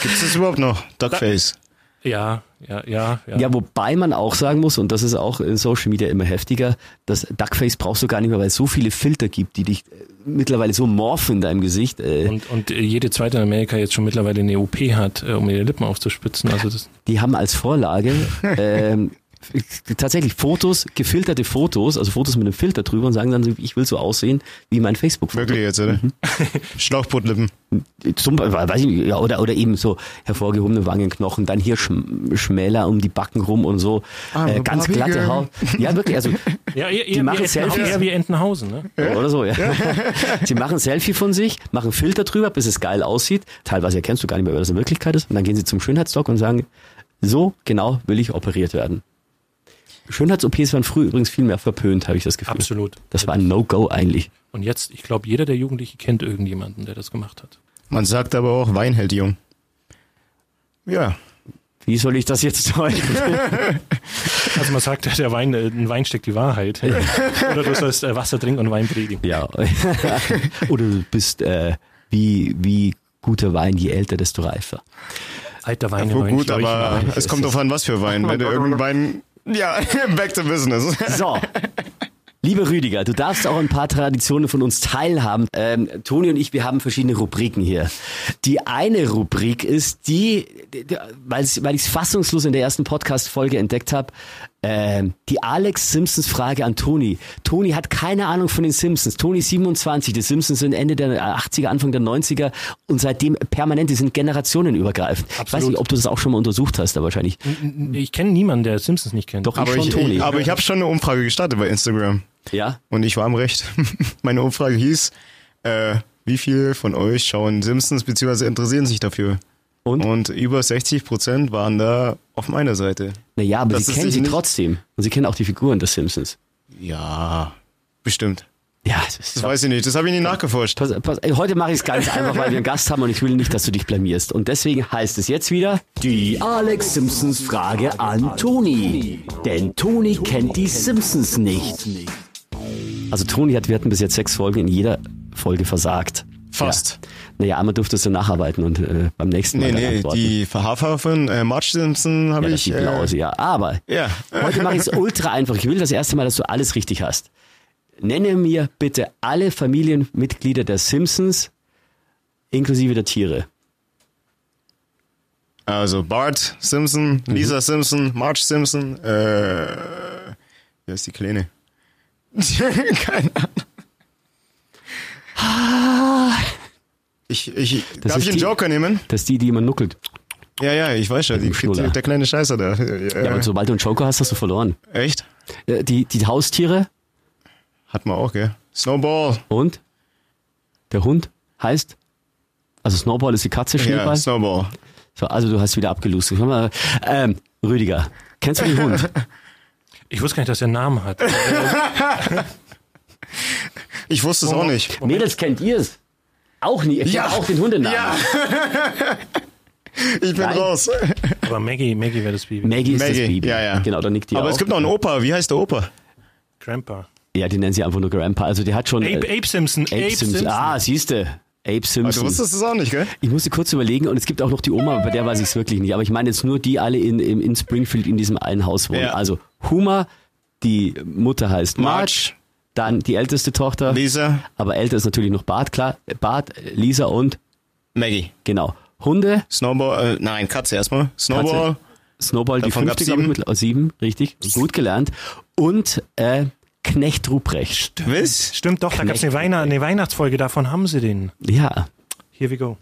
Gibt es das überhaupt noch? Duckface. Ja, ja, ja, ja. Ja, wobei man auch sagen muss, und das ist auch in Social Media immer heftiger, das Duckface brauchst du gar nicht mehr, weil es so viele Filter gibt, die dich äh, mittlerweile so morphen in deinem Gesicht. Äh, Und, und äh, jede zweite in Amerika jetzt schon mittlerweile eine OP hat, um ihre Lippen aufzuspitzen. Also das, die haben als Vorlage ähm, tatsächlich Fotos, gefilterte Fotos, also Fotos mit einem Filter drüber und sagen dann, ich will so aussehen wie mein Facebook-Foto. Wirklich jetzt, oder? Mhm. Schlauchbootlippen. Zum, weiß ich, nicht, ja, oder, oder eben so hervorgehobene Wangenknochen, dann hier schm, schmäler um die Backen rum und so, Ah, äh, ganz glatte. Haut. Ja, wirklich, also Ja, eher, Die eher, machen wie Entenhausen, Selfies. eher wie Entenhausen, ne? Oder so, ja. Sie machen ein Selfie von sich, machen Filter drüber, bis es geil aussieht. Teilweise erkennst du gar nicht mehr, wer das in Wirklichkeit ist. Und dann gehen sie zum Schönheitsdoc und sagen, so genau will ich operiert werden. Schönheits-OPs waren früher übrigens viel mehr verpönt, habe ich das Gefühl. Absolut. Das war ein No-Go eigentlich. Und jetzt, ich glaube, jeder der Jugendlichen kennt irgendjemanden, der das gemacht hat. Man sagt aber auch, Wein hält jung. Ja. Wie soll ich das jetzt deuten? Also man sagt, der Wein, äh, ein Wein steckt die Wahrheit. Oder du sollst äh, Wasser trinken und Wein predigen. ja. Oder du bist äh, wie, wie guter Wein, je älter, desto reifer. Alter Wein, Wein, gut, aber es kommt drauf an, was für Wein. Wenn du irgendeinen Wein. Ja, back to business. So. Lieber Rüdiger, du darfst auch ein paar Traditionen von uns teilhaben. Ähm, Toni und ich, wir haben verschiedene Rubriken hier. Die eine Rubrik ist die, die- die- weil ich es fassungslos in der ersten Podcast-Folge entdeckt habe, ähm, die Alex Simpsons Frage an Toni. Toni hat keine Ahnung von den Simpsons. Toni ist 27, die Simpsons sind Ende der 80er, Anfang der 90er und seitdem permanent, die sind generationenübergreifend. Ich weiß Absolut. nicht, ob du das auch schon mal untersucht hast, aber wahrscheinlich. Ich kenne niemanden, der Simpsons nicht kennt. Doch, Aber ich schon, ich, Toni. aber ich habe schon eine Umfrage gestartet bei Instagram. ja? Und ich war am Recht. Meine Umfrage hieß, äh, wie viel von euch schauen Simpsons bzw. interessieren sich dafür? Und? Und über 60 Prozent waren da auf meiner Seite. Naja, aber Das sie kennen sie nicht- trotzdem. Und sie kennen auch die Figuren des Simpsons. Ja, bestimmt. Ja, das ist Das weiß ich nicht. Das habe ich nie nachgeforscht. Pass, pass, ey, heute mache ich es ganz einfach, weil wir einen Gast haben und ich will nicht, dass du dich blamierst. Und deswegen heißt es jetzt wieder die Alex Simpsons Frage an Toni. Denn Toni kennt die Simpsons nicht. Also Toni hat, wir hatten bis jetzt sechs Folgen in jeder Folge versagt. Fast. Ja. Naja, einmal durftest du nacharbeiten und äh, beim nächsten Mal Nee, nee, antworten. die Hafer von äh, Marge Simpson habe ja, ich. blaue, Äh, ja. Aber ja. Heute mache ich es ultra einfach. Ich will das erste Mal, dass du alles richtig hast. Nenne mir bitte alle Familienmitglieder der Simpsons, inklusive der Tiere. Also Bart Simpson, Mhm. Lisa Simpson, Marge Simpson, äh, wer ist die Kleine? Keine Ahnung. Ich, ich, Das darf ich einen die- Joker nehmen? Das ist die, die immer nuckelt. Ja, ja, ich weiß schon, die, der kleine Scheißer da. Ja, und sobald du einen Joker hast, hast du verloren. echt? Äh, Die, die Haustiere Hat man auch, gell? Snowball. und der Hund heißt, also Snowball ist die Katze, Ja, Schneeball. Snowball. So, also du hast wieder abgelustet. Ähm, Rüdiger, kennst du den Hund? Ich wusste gar nicht, dass er einen Namen hat. Ich wusste es auch nicht. Mädels, kennt ihr es? Auch nie. Ich Ja. auch den Hundenamen. Ja. Ich bin Nein. raus. Aber Maggie, Maggie wäre das Baby. Maggie ist Maggie, das Baby. ja, ja. Genau, da nickt die Aber auch. es gibt noch einen Opa. Wie heißt der Opa? Grandpa. Ja, die nennen sie einfach nur Grandpa. Also die hat schon... Ape, äh, Ape Simpson. Ape, Simpson. Ah, siehste. Ape Also, Simpson. du wusstest es auch nicht, gell? Ich musste kurz überlegen und es gibt auch noch die Oma, bei der weiß ich es wirklich nicht. Aber ich meine jetzt nur die alle in, in, in Springfield in diesem einen Haus wohnen. Ja. Also Huma, die Mutter heißt Marge, Marge. Dann die älteste Tochter. Lisa. Aber älter ist natürlich noch Bart, klar. Bart, Lisa und, Maggie. genau, Hunde, Snowball, äh, nein, Katze erstmal. Snowball. Snowball, die Davon fünfte, gab's glaube ich, sieben. mit, oh, sieben, richtig, gut gelernt. Und äh, Knecht Ruprecht. Was? Stimmt doch, da gab es eine, Weihnacht, eine Weihnachtsfolge, davon haben sie den. Ja, Here we go.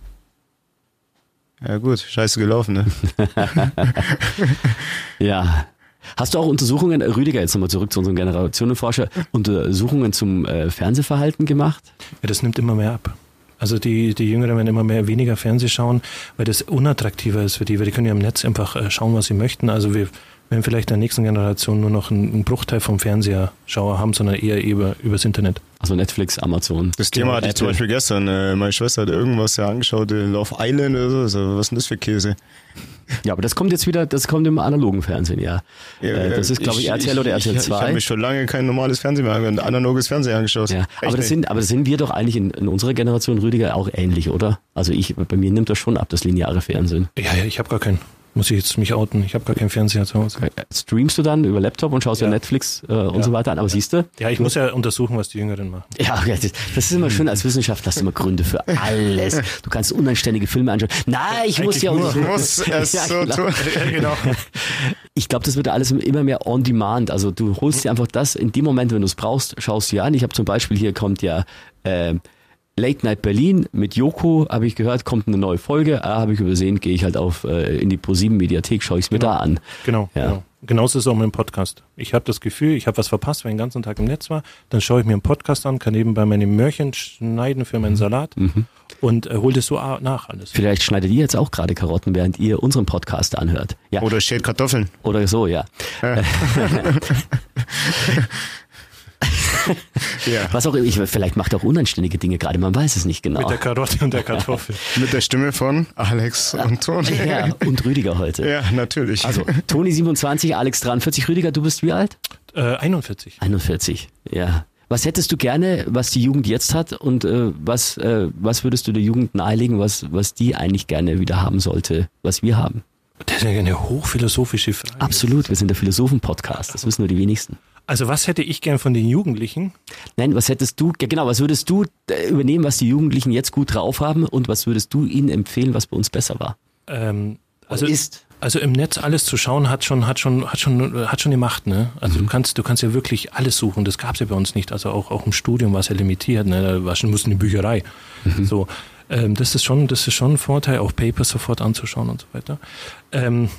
Ja gut, scheiße gelaufen, ne? Ja. Hast du auch Untersuchungen, Rüdiger, jetzt nochmal zurück zu unserem Generationenforscher, Untersuchungen zum äh, Fernsehverhalten gemacht? Ja, das nimmt immer mehr ab. Also die, die Jüngeren werden immer mehr weniger Fernseh schauen, weil das unattraktiver ist für die, weil die können ja im Netz einfach äh, schauen, was sie möchten. Also wir werden vielleicht in der nächsten Generation nur noch einen, einen Bruchteil vom Fernseherschauer haben, sondern eher über, übers Internet. Also Netflix, Amazon. Das Thema hatte ich zum. Beispiel gestern. Äh, meine Schwester hat irgendwas ja angeschaut, äh, Love Island oder so. so. Was ist denn das für Käse? Ja, aber das kommt jetzt wieder, das kommt im analogen Fernsehen, ja. äh, das ist, glaube ich, RTL oder RTL Ich, ich, ich habe 2. mir schon lange kein normales Fernsehen mehr angeschaut, analoges Fernsehen angeschaut. Ja, Echt aber das nicht. sind, aber das sind wir doch eigentlich in, in unserer Generation, Rüdiger, auch ähnlich, oder? Also ich, bei mir nimmt das schon ab, das lineare Fernsehen. Ja, ja, ich habe gar keinen. Muss ich jetzt mich outen? Ich habe gar keinen Fernseher zu Hause. Äh, Streamst du dann über Laptop und schaust ja, Ja. Netflix äh, und Ja. so weiter an, aber siehst du? Ja, ich muss ja untersuchen, was die Jüngeren machen. Ja, ja, das ist immer schön, als Wissenschaftler hast du immer Gründe für alles. Du kannst unanständige Filme anschauen. Nein, ich muss ja untersuchen. Muss es Ja, so genau. tun. genau. Ich glaube, das wird alles immer mehr on demand. Also du holst dir einfach das in dem Moment, wenn du es brauchst, schaust dir an. Ich habe zum Beispiel hier kommt ja ähm, Late Night Berlin mit Joko, habe ich gehört, kommt eine neue Folge. Ah, habe ich übersehen, gehe ich halt auf äh, in die ProSieben Mediathek, schaue ich es mir da an. Genau, Ja. genau. Genauso ist es auch mit dem Podcast. Ich habe das Gefühl, ich habe was verpasst, weil ich den ganzen Tag im Netz war. Dann schaue ich mir einen Podcast an, kann nebenbei meine Möhrchen schneiden für meinen Salat und äh, hol das so nach alles. Vielleicht schneidet ihr jetzt auch gerade Karotten, während ihr unseren Podcast anhört. Ja, Oder schält Kartoffeln. oder so, ja. Ja. Was auch immer, ich, vielleicht macht er auch unanständige Dinge gerade, man weiß es nicht genau. Mit der Karotte und der Kartoffel. Mit der Stimme von Alex und Toni. ja, und Rüdiger heute. Ja, natürlich. Also, Toni 27, Alex 43, Rüdiger, du bist wie alt? äh, 41. 41, ja. Was hättest du gerne, was die Jugend jetzt hat und äh, was, äh, was würdest du der Jugend nahelegen, was, was die eigentlich gerne wieder haben sollte, was wir haben? Das ist ja eine hochphilosophische Frage. Absolut, wir sind der Philosophen-Podcast, das wissen nur die wenigsten. Also was hätte ich gern von den Jugendlichen? Nein, was hättest du, ja, genau, was würdest du äh, übernehmen, was die Jugendlichen jetzt gut drauf haben und was würdest du ihnen empfehlen, was bei uns besser war? Ähm, also ist. Also im Netz alles zu schauen hat schon hat schon hat schon hat schon die Macht, ne? Also Mhm. du kannst du kannst ja wirklich alles suchen. Das gab's ja bei uns nicht. Also auch auch im Studium war es ja limitiert, ne? Da war schon mussten die Bücherei. Mhm. So ähm, das ist schon das ist schon ein Vorteil, auch Papers sofort anzuschauen und so weiter. Ähm,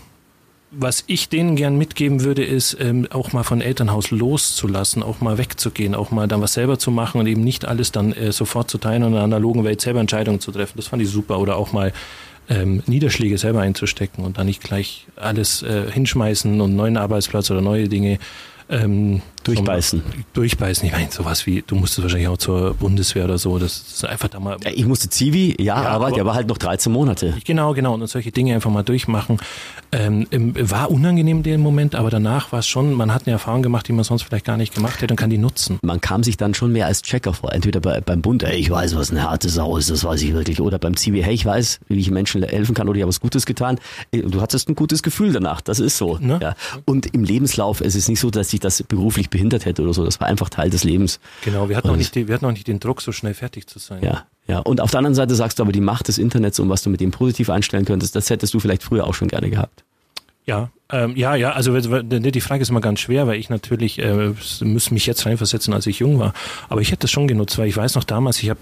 was ich denen gern mitgeben würde, ist ähm, auch mal von Elternhaus loszulassen, auch mal wegzugehen, auch mal dann was selber zu machen und eben nicht alles dann äh, sofort zu teilen und in der analogen Welt selber Entscheidungen zu treffen. Das fand ich super. Oder auch mal ähm, Niederschläge selber einzustecken und dann nicht gleich alles äh, hinschmeißen und neuen Arbeitsplatz oder neue Dinge ähm, Durchbeißen. durchbeißen. Ich meine, sowas wie, du musstest wahrscheinlich auch zur Bundeswehr oder so. Das ist einfach da mal. Ja, Ich musste Zivi, ja, aber, aber- der war halt noch 13 Monate. Genau, genau. Und solche Dinge einfach mal durchmachen. Ähm, war unangenehm in dem Moment, aber danach war es schon, man hat eine Erfahrung gemacht, die man sonst vielleicht gar nicht gemacht hätte und kann die nutzen. Man kam sich dann schon mehr als Checker vor. Entweder bei, beim Bund, ey, ich weiß, was eine harte Sau ist, das weiß ich wirklich. Oder beim Zivi, hey, ich weiß, wie ich Menschen helfen kann oder ich habe was Gutes getan. Du hattest ein gutes Gefühl danach, das ist so. Ne? Ja. Und im Lebenslauf, es ist nicht so, dass sich das beruflich behindert hätte oder so. Das war einfach Teil des Lebens. Genau, wir hatten, auch nicht, die, wir hatten auch nicht den Druck, so schnell fertig zu sein. Ja, ja. Und auf der anderen Seite sagst du aber, die Macht des Internets und was du mit dem positiv einstellen könntest, das hättest du vielleicht früher auch schon gerne gehabt. Ja, ähm, ja, ja, also die die Frage ist immer ganz schwer, weil ich natürlich äh, muss mich jetzt reinversetzen, als ich jung war. Aber ich hätte das schon genutzt, weil ich weiß noch damals, ich habe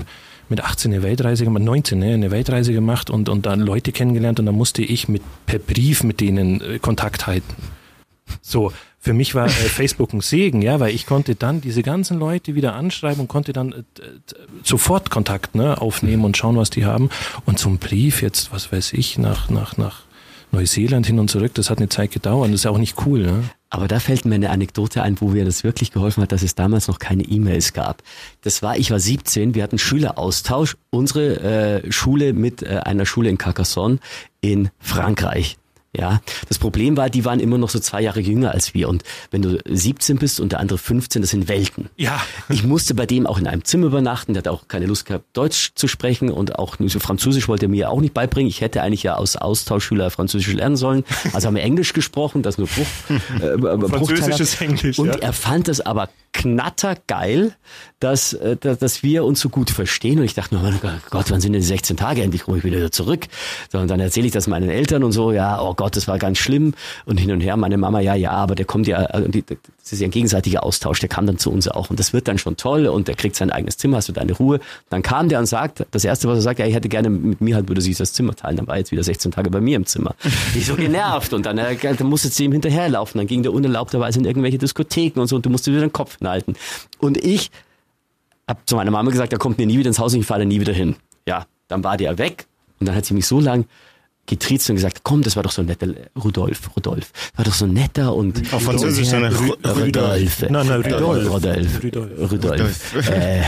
mit 18 eine Weltreise gemacht, 19 ne, eine Weltreise gemacht und, und dann Leute kennengelernt und dann musste ich mit per Brief mit denen äh, Kontakt halten. So, für mich war äh, Facebook ein Segen, ja, weil ich konnte dann diese ganzen Leute wieder anschreiben und konnte dann äh, sofort Kontakt ne, aufnehmen und schauen, was die haben. Und zum Brief jetzt, was weiß ich, nach, nach, nach Neuseeland hin und zurück, das hat eine Zeit gedauert. Das ist auch nicht cool, ne? Aber da fällt mir eine Anekdote ein, wo mir das wirklich geholfen hat, dass es damals noch keine E-Mails gab. Das war, ich war 17, wir hatten Schüleraustausch, unsere äh, Schule mit äh, einer Schule in Carcassonne in Frankreich. Ja, das Problem war, die waren immer noch so zwei Jahre jünger als wir. Und wenn du 17 bist und der andere 15, das sind Welten. Ja. Ich musste bei dem auch in einem Zimmer übernachten. Der hat auch keine Lust gehabt, Deutsch zu sprechen und auch Französisch wollte er mir auch nicht beibringen. Ich hätte eigentlich ja als Austauschschüler Französisch lernen sollen. Also haben wir Englisch gesprochen, das nur Bruch, äh. Französisches Englisch, Und ja. er fand es aber knattergeil, dass, äh, dass, dass wir uns so gut verstehen. Und ich dachte, nur, oh Gott, wann sind denn die 16 Tage? Endlich komme ich wieder zurück. So, und dann erzähle ich das meinen Eltern und so, ja, oh Gott, das war ganz schlimm. Und hin und her, meine Mama, ja, ja, aber der kommt ja, äh, das ist ja ein gegenseitiger Austausch, der kam dann zu uns auch. Und das wird dann schon toll und der kriegt sein eigenes Zimmer, hast du deine Ruhe. Dann kam der und sagt, das Erste, was er sagt, ja, ich hätte gerne mit mir halt, würde sich das Zimmer teilen. Dann war jetzt wieder 16 Tage bei mir im Zimmer. Ich so genervt und dann, äh, dann musste sie ihm hinterherlaufen. Dann ging der unerlaubterweise in irgendwelche Diskotheken und so und du musst dir wieder den Kopf halten. Und ich hab zu meiner Mama gesagt, er kommt mir nie wieder ins Haus und ich fahre da nie wieder hin. Ja, dann war der weg und dann hat sie mich so lang getriezt und gesagt, komm, das war doch so ein netter Rudolf, Rudolf, war doch so ein netter und Auf Französisch dann Rudolf. Rudolf. Nein, nein, Rudolf. Rudolf. Rudolf. Rudolf. Äh,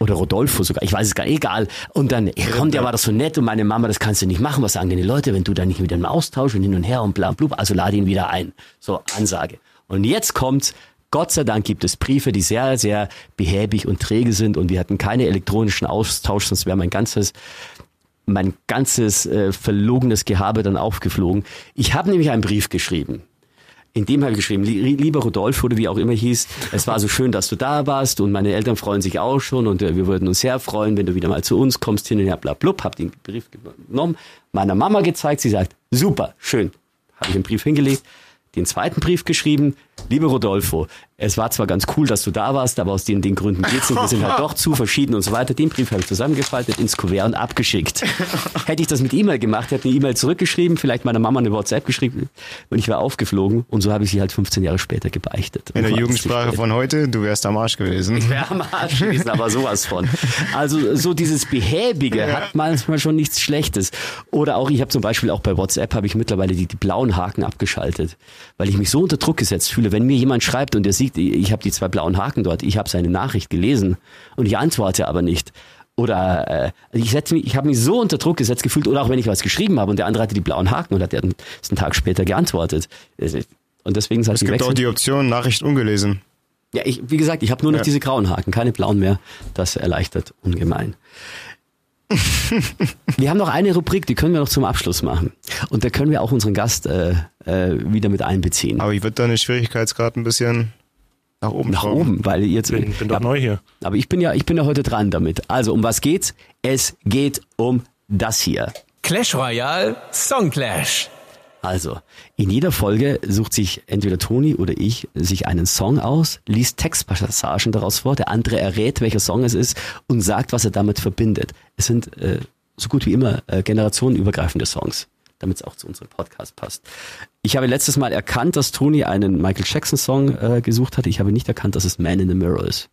oder Rodolfo sogar, ich weiß es gar nicht, egal. Und dann, ja, komm, der war doch so nett und meine Mama, das kannst du nicht machen. Was sagen denn die Leute, wenn du da nicht mit dem Austausch und hin und her und bla bla, also lade ihn wieder ein. So, Ansage. Und jetzt kommt, Gott sei Dank gibt es Briefe, die sehr, sehr behäbig und träge sind und wir hatten keine elektronischen Austausch, sonst wäre mein ganzes mein ganzes äh, verlogenes Gehabe dann aufgeflogen. Ich habe nämlich einen Brief geschrieben. In dem habe ich geschrieben, lieber Rodolfo oder wie auch immer hieß, es war so schön, dass du da warst und meine Eltern freuen sich auch schon und äh, wir würden uns sehr freuen, wenn du wieder mal zu uns kommst, hin und her, bla, bla, bla. Hab den Brief genommen, meiner Mama gezeigt, sie sagt, super, schön. Habe ich den Brief hingelegt, den zweiten Brief geschrieben, liebe Rodolfo, es war zwar ganz cool, dass du da warst, aber aus den, den Gründen geht's nicht. Wir sind halt doch zu verschieden und so weiter. Den Brief habe ich zusammengefaltet, ins Kuvert und abgeschickt. Hätte ich das mit E-Mail gemacht, hätte eine E-Mail zurückgeschrieben, vielleicht meiner Mama eine WhatsApp geschrieben und ich wäre aufgeflogen und so habe ich sie halt 15 Jahre später gebeichtet. In der Jugendsprache von heute, du wärst am Arsch gewesen. Ich wäre am Arsch gewesen, aber sowas von. Also so dieses Behäbige ja. hat manchmal schon nichts Schlechtes. Oder auch, ich habe zum Beispiel auch bei WhatsApp habe ich mittlerweile die, die blauen Haken abgeschaltet, weil ich mich so unter Druck gesetzt fühle. Wenn mir jemand schreibt und er sieht, ich habe die zwei blauen Haken dort, ich habe seine Nachricht gelesen und ich antworte aber nicht. Oder äh, ich mich, ich habe mich so unter Druck gesetzt gefühlt, oder auch wenn ich was geschrieben habe und der andere hatte die blauen Haken und hat er einen Tag später geantwortet. Und deswegen ich. Es gibt auch die Option Nachricht ungelesen. Ja, ich, wie gesagt, ich habe nur noch ja. diese grauen Haken, keine blauen mehr. Das erleichtert ungemein. wir haben noch eine Rubrik, die können wir noch zum Abschluss machen. Und da können wir auch unseren Gast äh, äh, wieder mit einbeziehen. Aber ich würde deine Schwierigkeitsgrad ein bisschen nach oben. Nach schrauben. oben, weil jetzt. Ich bin, bin doch neu hier. Aber ich bin ja, ich bin ja heute dran damit. Also, um was geht's? Es geht um das hier. Clash Royale Song Clash. Also, in jeder Folge sucht sich entweder Toni oder ich sich einen Song aus, liest Textpassagen daraus vor, der andere errät, welcher Song es ist und sagt, was er damit verbindet. Es sind äh, so gut wie immer äh, generationenübergreifende Songs, damit es auch zu unserem Podcast passt. Ich habe letztes Mal erkannt, dass Toni einen Michael Jackson Song äh, gesucht hat. Ich habe nicht erkannt, dass es Man in the Mirror ist.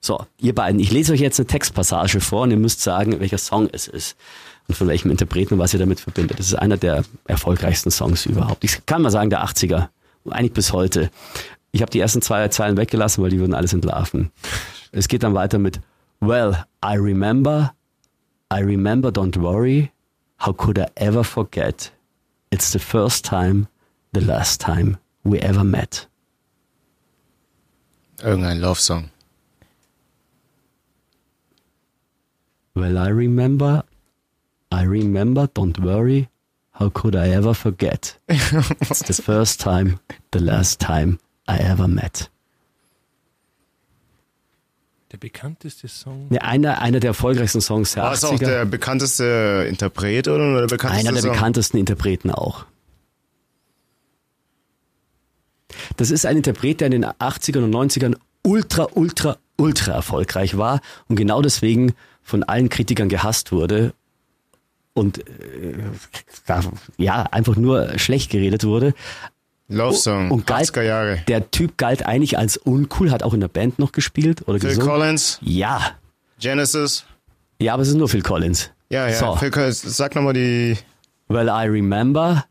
So, ihr beiden, ich lese euch jetzt eine Textpassage vor und ihr müsst sagen, welcher Song es ist und von welchem Interpreten und was ihr damit verbindet. Das ist einer der erfolgreichsten Songs überhaupt. Ich kann mal sagen, der 80er. Eigentlich bis heute. Ich habe die ersten zwei Zeilen weggelassen, weil die würden alles entlarven. Es geht dann weiter mit Well, I remember, I remember, don't worry. How could I ever forget? It's the first time, the last time we ever met. Irgendein Love Song. Well, I remember, I remember, don't worry. How could I ever forget? It's the first time, the last time I ever met. Der bekannteste Song? Ja, einer, einer der erfolgreichsten Songs der War 80er. War es auch der bekannteste Interpret oder der bekannteste Einer der Song? bekanntesten Interpreten auch. Das ist ein Interpret, der in den 80ern und 90ern ultra, ultra, ultra erfolgreich war und genau deswegen von allen Kritikern gehasst wurde und äh, ja, einfach nur schlecht geredet wurde. Love Song, und galt, 80er Jahre. Der Typ galt eigentlich als uncool, hat auch in der Band noch gespielt oder Phil gesungen. Collins? Ja. Genesis? Ja, aber es ist nur Phil Collins. Ja, ja. So. Phil Collins, sag nochmal die. Well, I remember,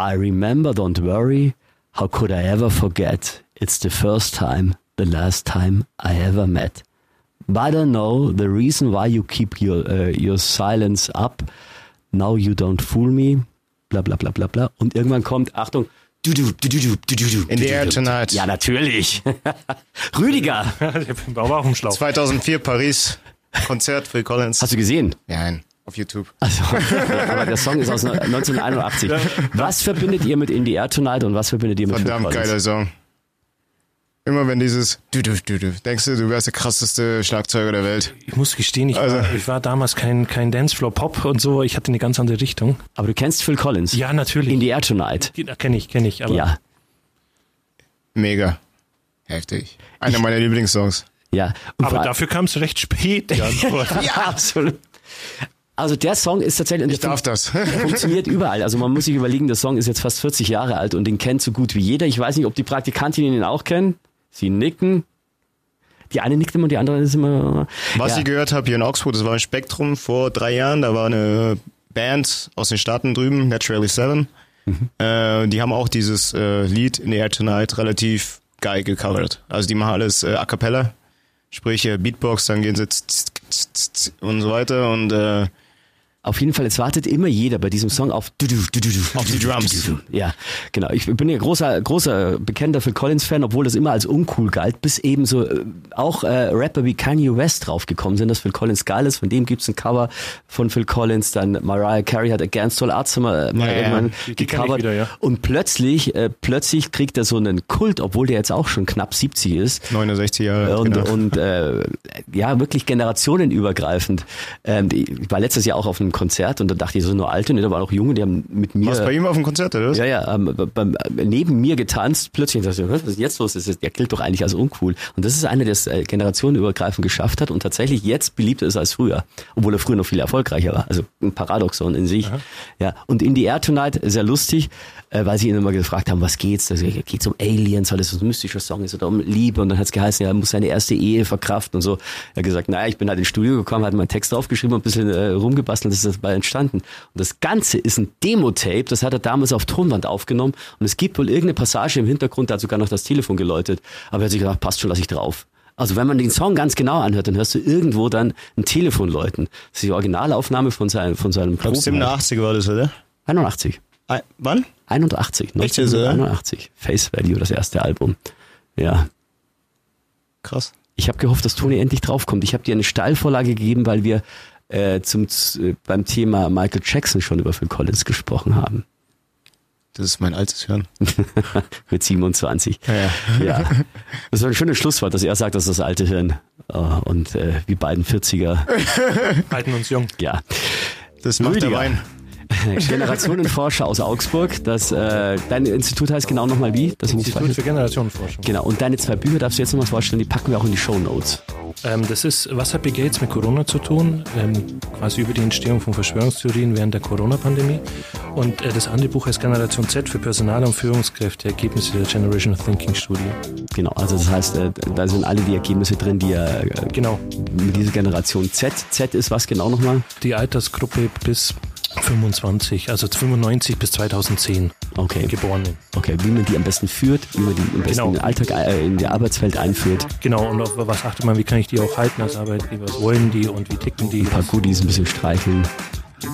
I remember, don't worry. How could I ever forget? It's the first time, the last time I ever met. But I know the reason why you keep your, uh, your silence up. Now you don't fool me. Bla bla bla bla bla. Und irgendwann kommt, Achtung, Du, du, du, du, du, du, du, In the air tonight. Ja, natürlich. Rüdiger. ich war auch im Schlauch. 2004 Paris. Konzert Phil Collins. Hast du gesehen? Nein, auf YouTube. Also, aber der Song ist aus 1981. Was verbindet ihr mit In the Air Tonight und was verbindet ihr mit Verdammt Phil Collins? geiler Song. Immer wenn dieses du, du, du, du, denkst du, du wärst der krasseste Schlagzeuger der Welt. Ich muss gestehen, ich, also. war, ich war damals kein, kein Dancefloor-Pop und so, ich hatte eine ganz andere Richtung. Aber du kennst Phil Collins? Ja, natürlich. In the Air Tonight? Kenne ich, kenne ich. Aber ja. Mega. Heftig. Einer ich, meiner Lieblingssongs. Ja. Und aber dafür kam es recht spät, die Antwort. ja, absolut. Also der Song ist tatsächlich, ich darf das. funktioniert überall. Also man muss sich überlegen, der Song ist jetzt fast 40 Jahre alt und den kennt so gut wie jeder. Ich weiß nicht, ob die Praktikantinnen ihn auch kennen. Sie nicken. Die eine nickt immer und die andere ist immer. Was ja. ich gehört habe hier in Oxford, das war ein Spektrum vor drei Jahren, da war eine Band aus den Staaten drüben, Naturally Seven. Mhm. Äh, die haben auch dieses äh, Lied in the Air Tonight relativ geil gecovert. Also die machen alles äh, a cappella, sprich äh, Beatbox, dann gehen sie und so weiter und äh, Auf jeden Fall, es wartet immer jeder bei diesem Song auf, auf die Drums. Ja, genau. Ich bin ja großer, großer bekennender Phil Collins-Fan, obwohl das immer als uncool galt, bis eben so äh, auch äh, Rapper wie Kanye West draufgekommen sind, dass Phil Collins geil ist. Von dem gibt's ein Cover von Phil Collins. Dann Mariah Carey hat Against All Arts mal, mal Ja, ja. irgendwann gecovert. wieder, ja. Und plötzlich, äh, plötzlich kriegt er so einen Kult, obwohl der jetzt auch schon knapp 70 ist. 69 Jahre. Und, genau. und äh, ja, wirklich generationenübergreifend. Ähm, ich war letztes Jahr auch auf einem Konzert und da dachte ich, so nur alte, ne, da waren auch Junge, die haben mit mir. Warst bei ihm auf dem Konzert, oder? Ja, ja, ähm, beim, neben mir getanzt, plötzlich dachte ich, was ist jetzt los? Ist, der gilt doch eigentlich als uncool. Und das ist einer, der es äh, generationenübergreifend geschafft hat und tatsächlich jetzt beliebter ist als früher, obwohl er früher noch viel erfolgreicher war. Also ein Paradoxon in sich. Ja, und in the Air Tonight, sehr lustig, äh, weil sie ihn immer gefragt haben, was geht's? Also, geht's um Aliens, weil das ein mystischer Song ist oder um Liebe und dann hat's geheißen, ja, er muss seine erste Ehe verkraften und so. Er hat gesagt, naja, ich bin halt ins Studio gekommen, hat meinen Text draufgeschrieben und ein bisschen äh, rumgebastelt, das ist dabei entstanden. Und das Ganze ist ein Demo-Tape, das hat er damals auf Tonwand aufgenommen und es gibt wohl irgendeine Passage im Hintergrund, da hat sogar noch das Telefon geläutet. Aber er hat sich gedacht, passt schon, lass ich drauf. Also wenn man den Song ganz genau anhört, dann hörst du irgendwo dann ein Telefon läuten. Das ist die Originalaufnahme von seinem, von seinem Ich glaube, Proben- 87 war das, oder? 81. Ein, wann? 81, Echt jetzt, oder? 1981. Face Value, das erste Album. Ja. Krass. Ich habe gehofft, dass Toni endlich draufkommt. Ich habe dir eine Steilvorlage gegeben, weil wir äh, zum, äh, beim Thema Michael Jackson schon über Phil Collins gesprochen haben. Das ist mein altes Hören. Mit 27. Ja, ja. Ja. Das war ein schönes Schlusswort, dass er sagt, dass das alte Hirn. Oh, und äh, wir beiden 40er. Halten uns jung. Ja. Das macht der Rüdiger. Wein. Generationenforscher aus Augsburg. Das, äh, dein Institut heißt genau nochmal wie? Nicht Institut für Generationenforschung. Genau. Und deine zwei Bücher darfst du jetzt nochmal vorstellen, die packen wir auch in die Show Notes. Ähm, das ist, was hat Bill Gates mit Corona zu tun? Ähm, quasi über die Entstehung von Verschwörungstheorien während der Corona-Pandemie. Und äh, das andere Buch heißt Generation Z für Personal und Führungskräfte, Ergebnisse der Generation Thinking Studie. Genau. Also das heißt, äh, da sind alle die Ergebnisse drin, die äh, Genau, mit dieser Generation Z. Z ist was genau nochmal? die Altersgruppe bis 25, also 95 bis 2010 Okay. Geborene. Okay, wie man die am besten führt, wie man die am besten Genau. in den Alltag, äh, in die Arbeitswelt einführt. Genau, und auf was achtet man, wie kann ich die auch halten als Arbeitgeber, was wollen die und wie ticken die? Ein paar Goodies, ein bisschen streicheln. Ja,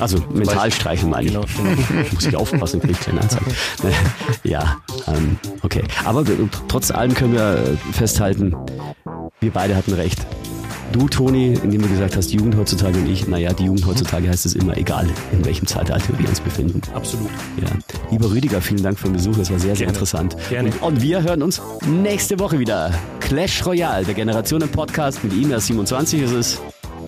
Also mental streicheln meine ich. genau, genau. Muss ich aufpassen, kriege ich kleine Anzeigen. ja, ähm, okay. Aber trotz allem können wir festhalten, wir beide hatten recht. Du, Toni, indem du gesagt hast, Jugend heutzutage und ich, naja, die Jugend heutzutage heißt es immer, egal in welchem Zeitalter wir uns befinden. Absolut. Ja. Lieber Rüdiger, vielen Dank für den Besuch, das war sehr, sehr Gerne. interessant. Gerne. Und, und wir hören uns nächste Woche wieder. Clash Royale, der Generationen-Podcast mit ihm, er ist 27, es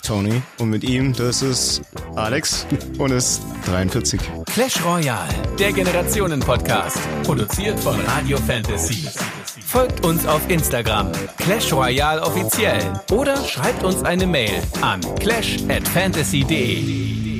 Tony. Und mit ihm, das ist Alex und ist 43. Clash Royale, der Generationen-Podcast. Produziert von Radio Fantasy. Folgt uns auf Instagram, Clash Royale offiziell. Oder schreibt uns eine Mail an clash at fantasy.de.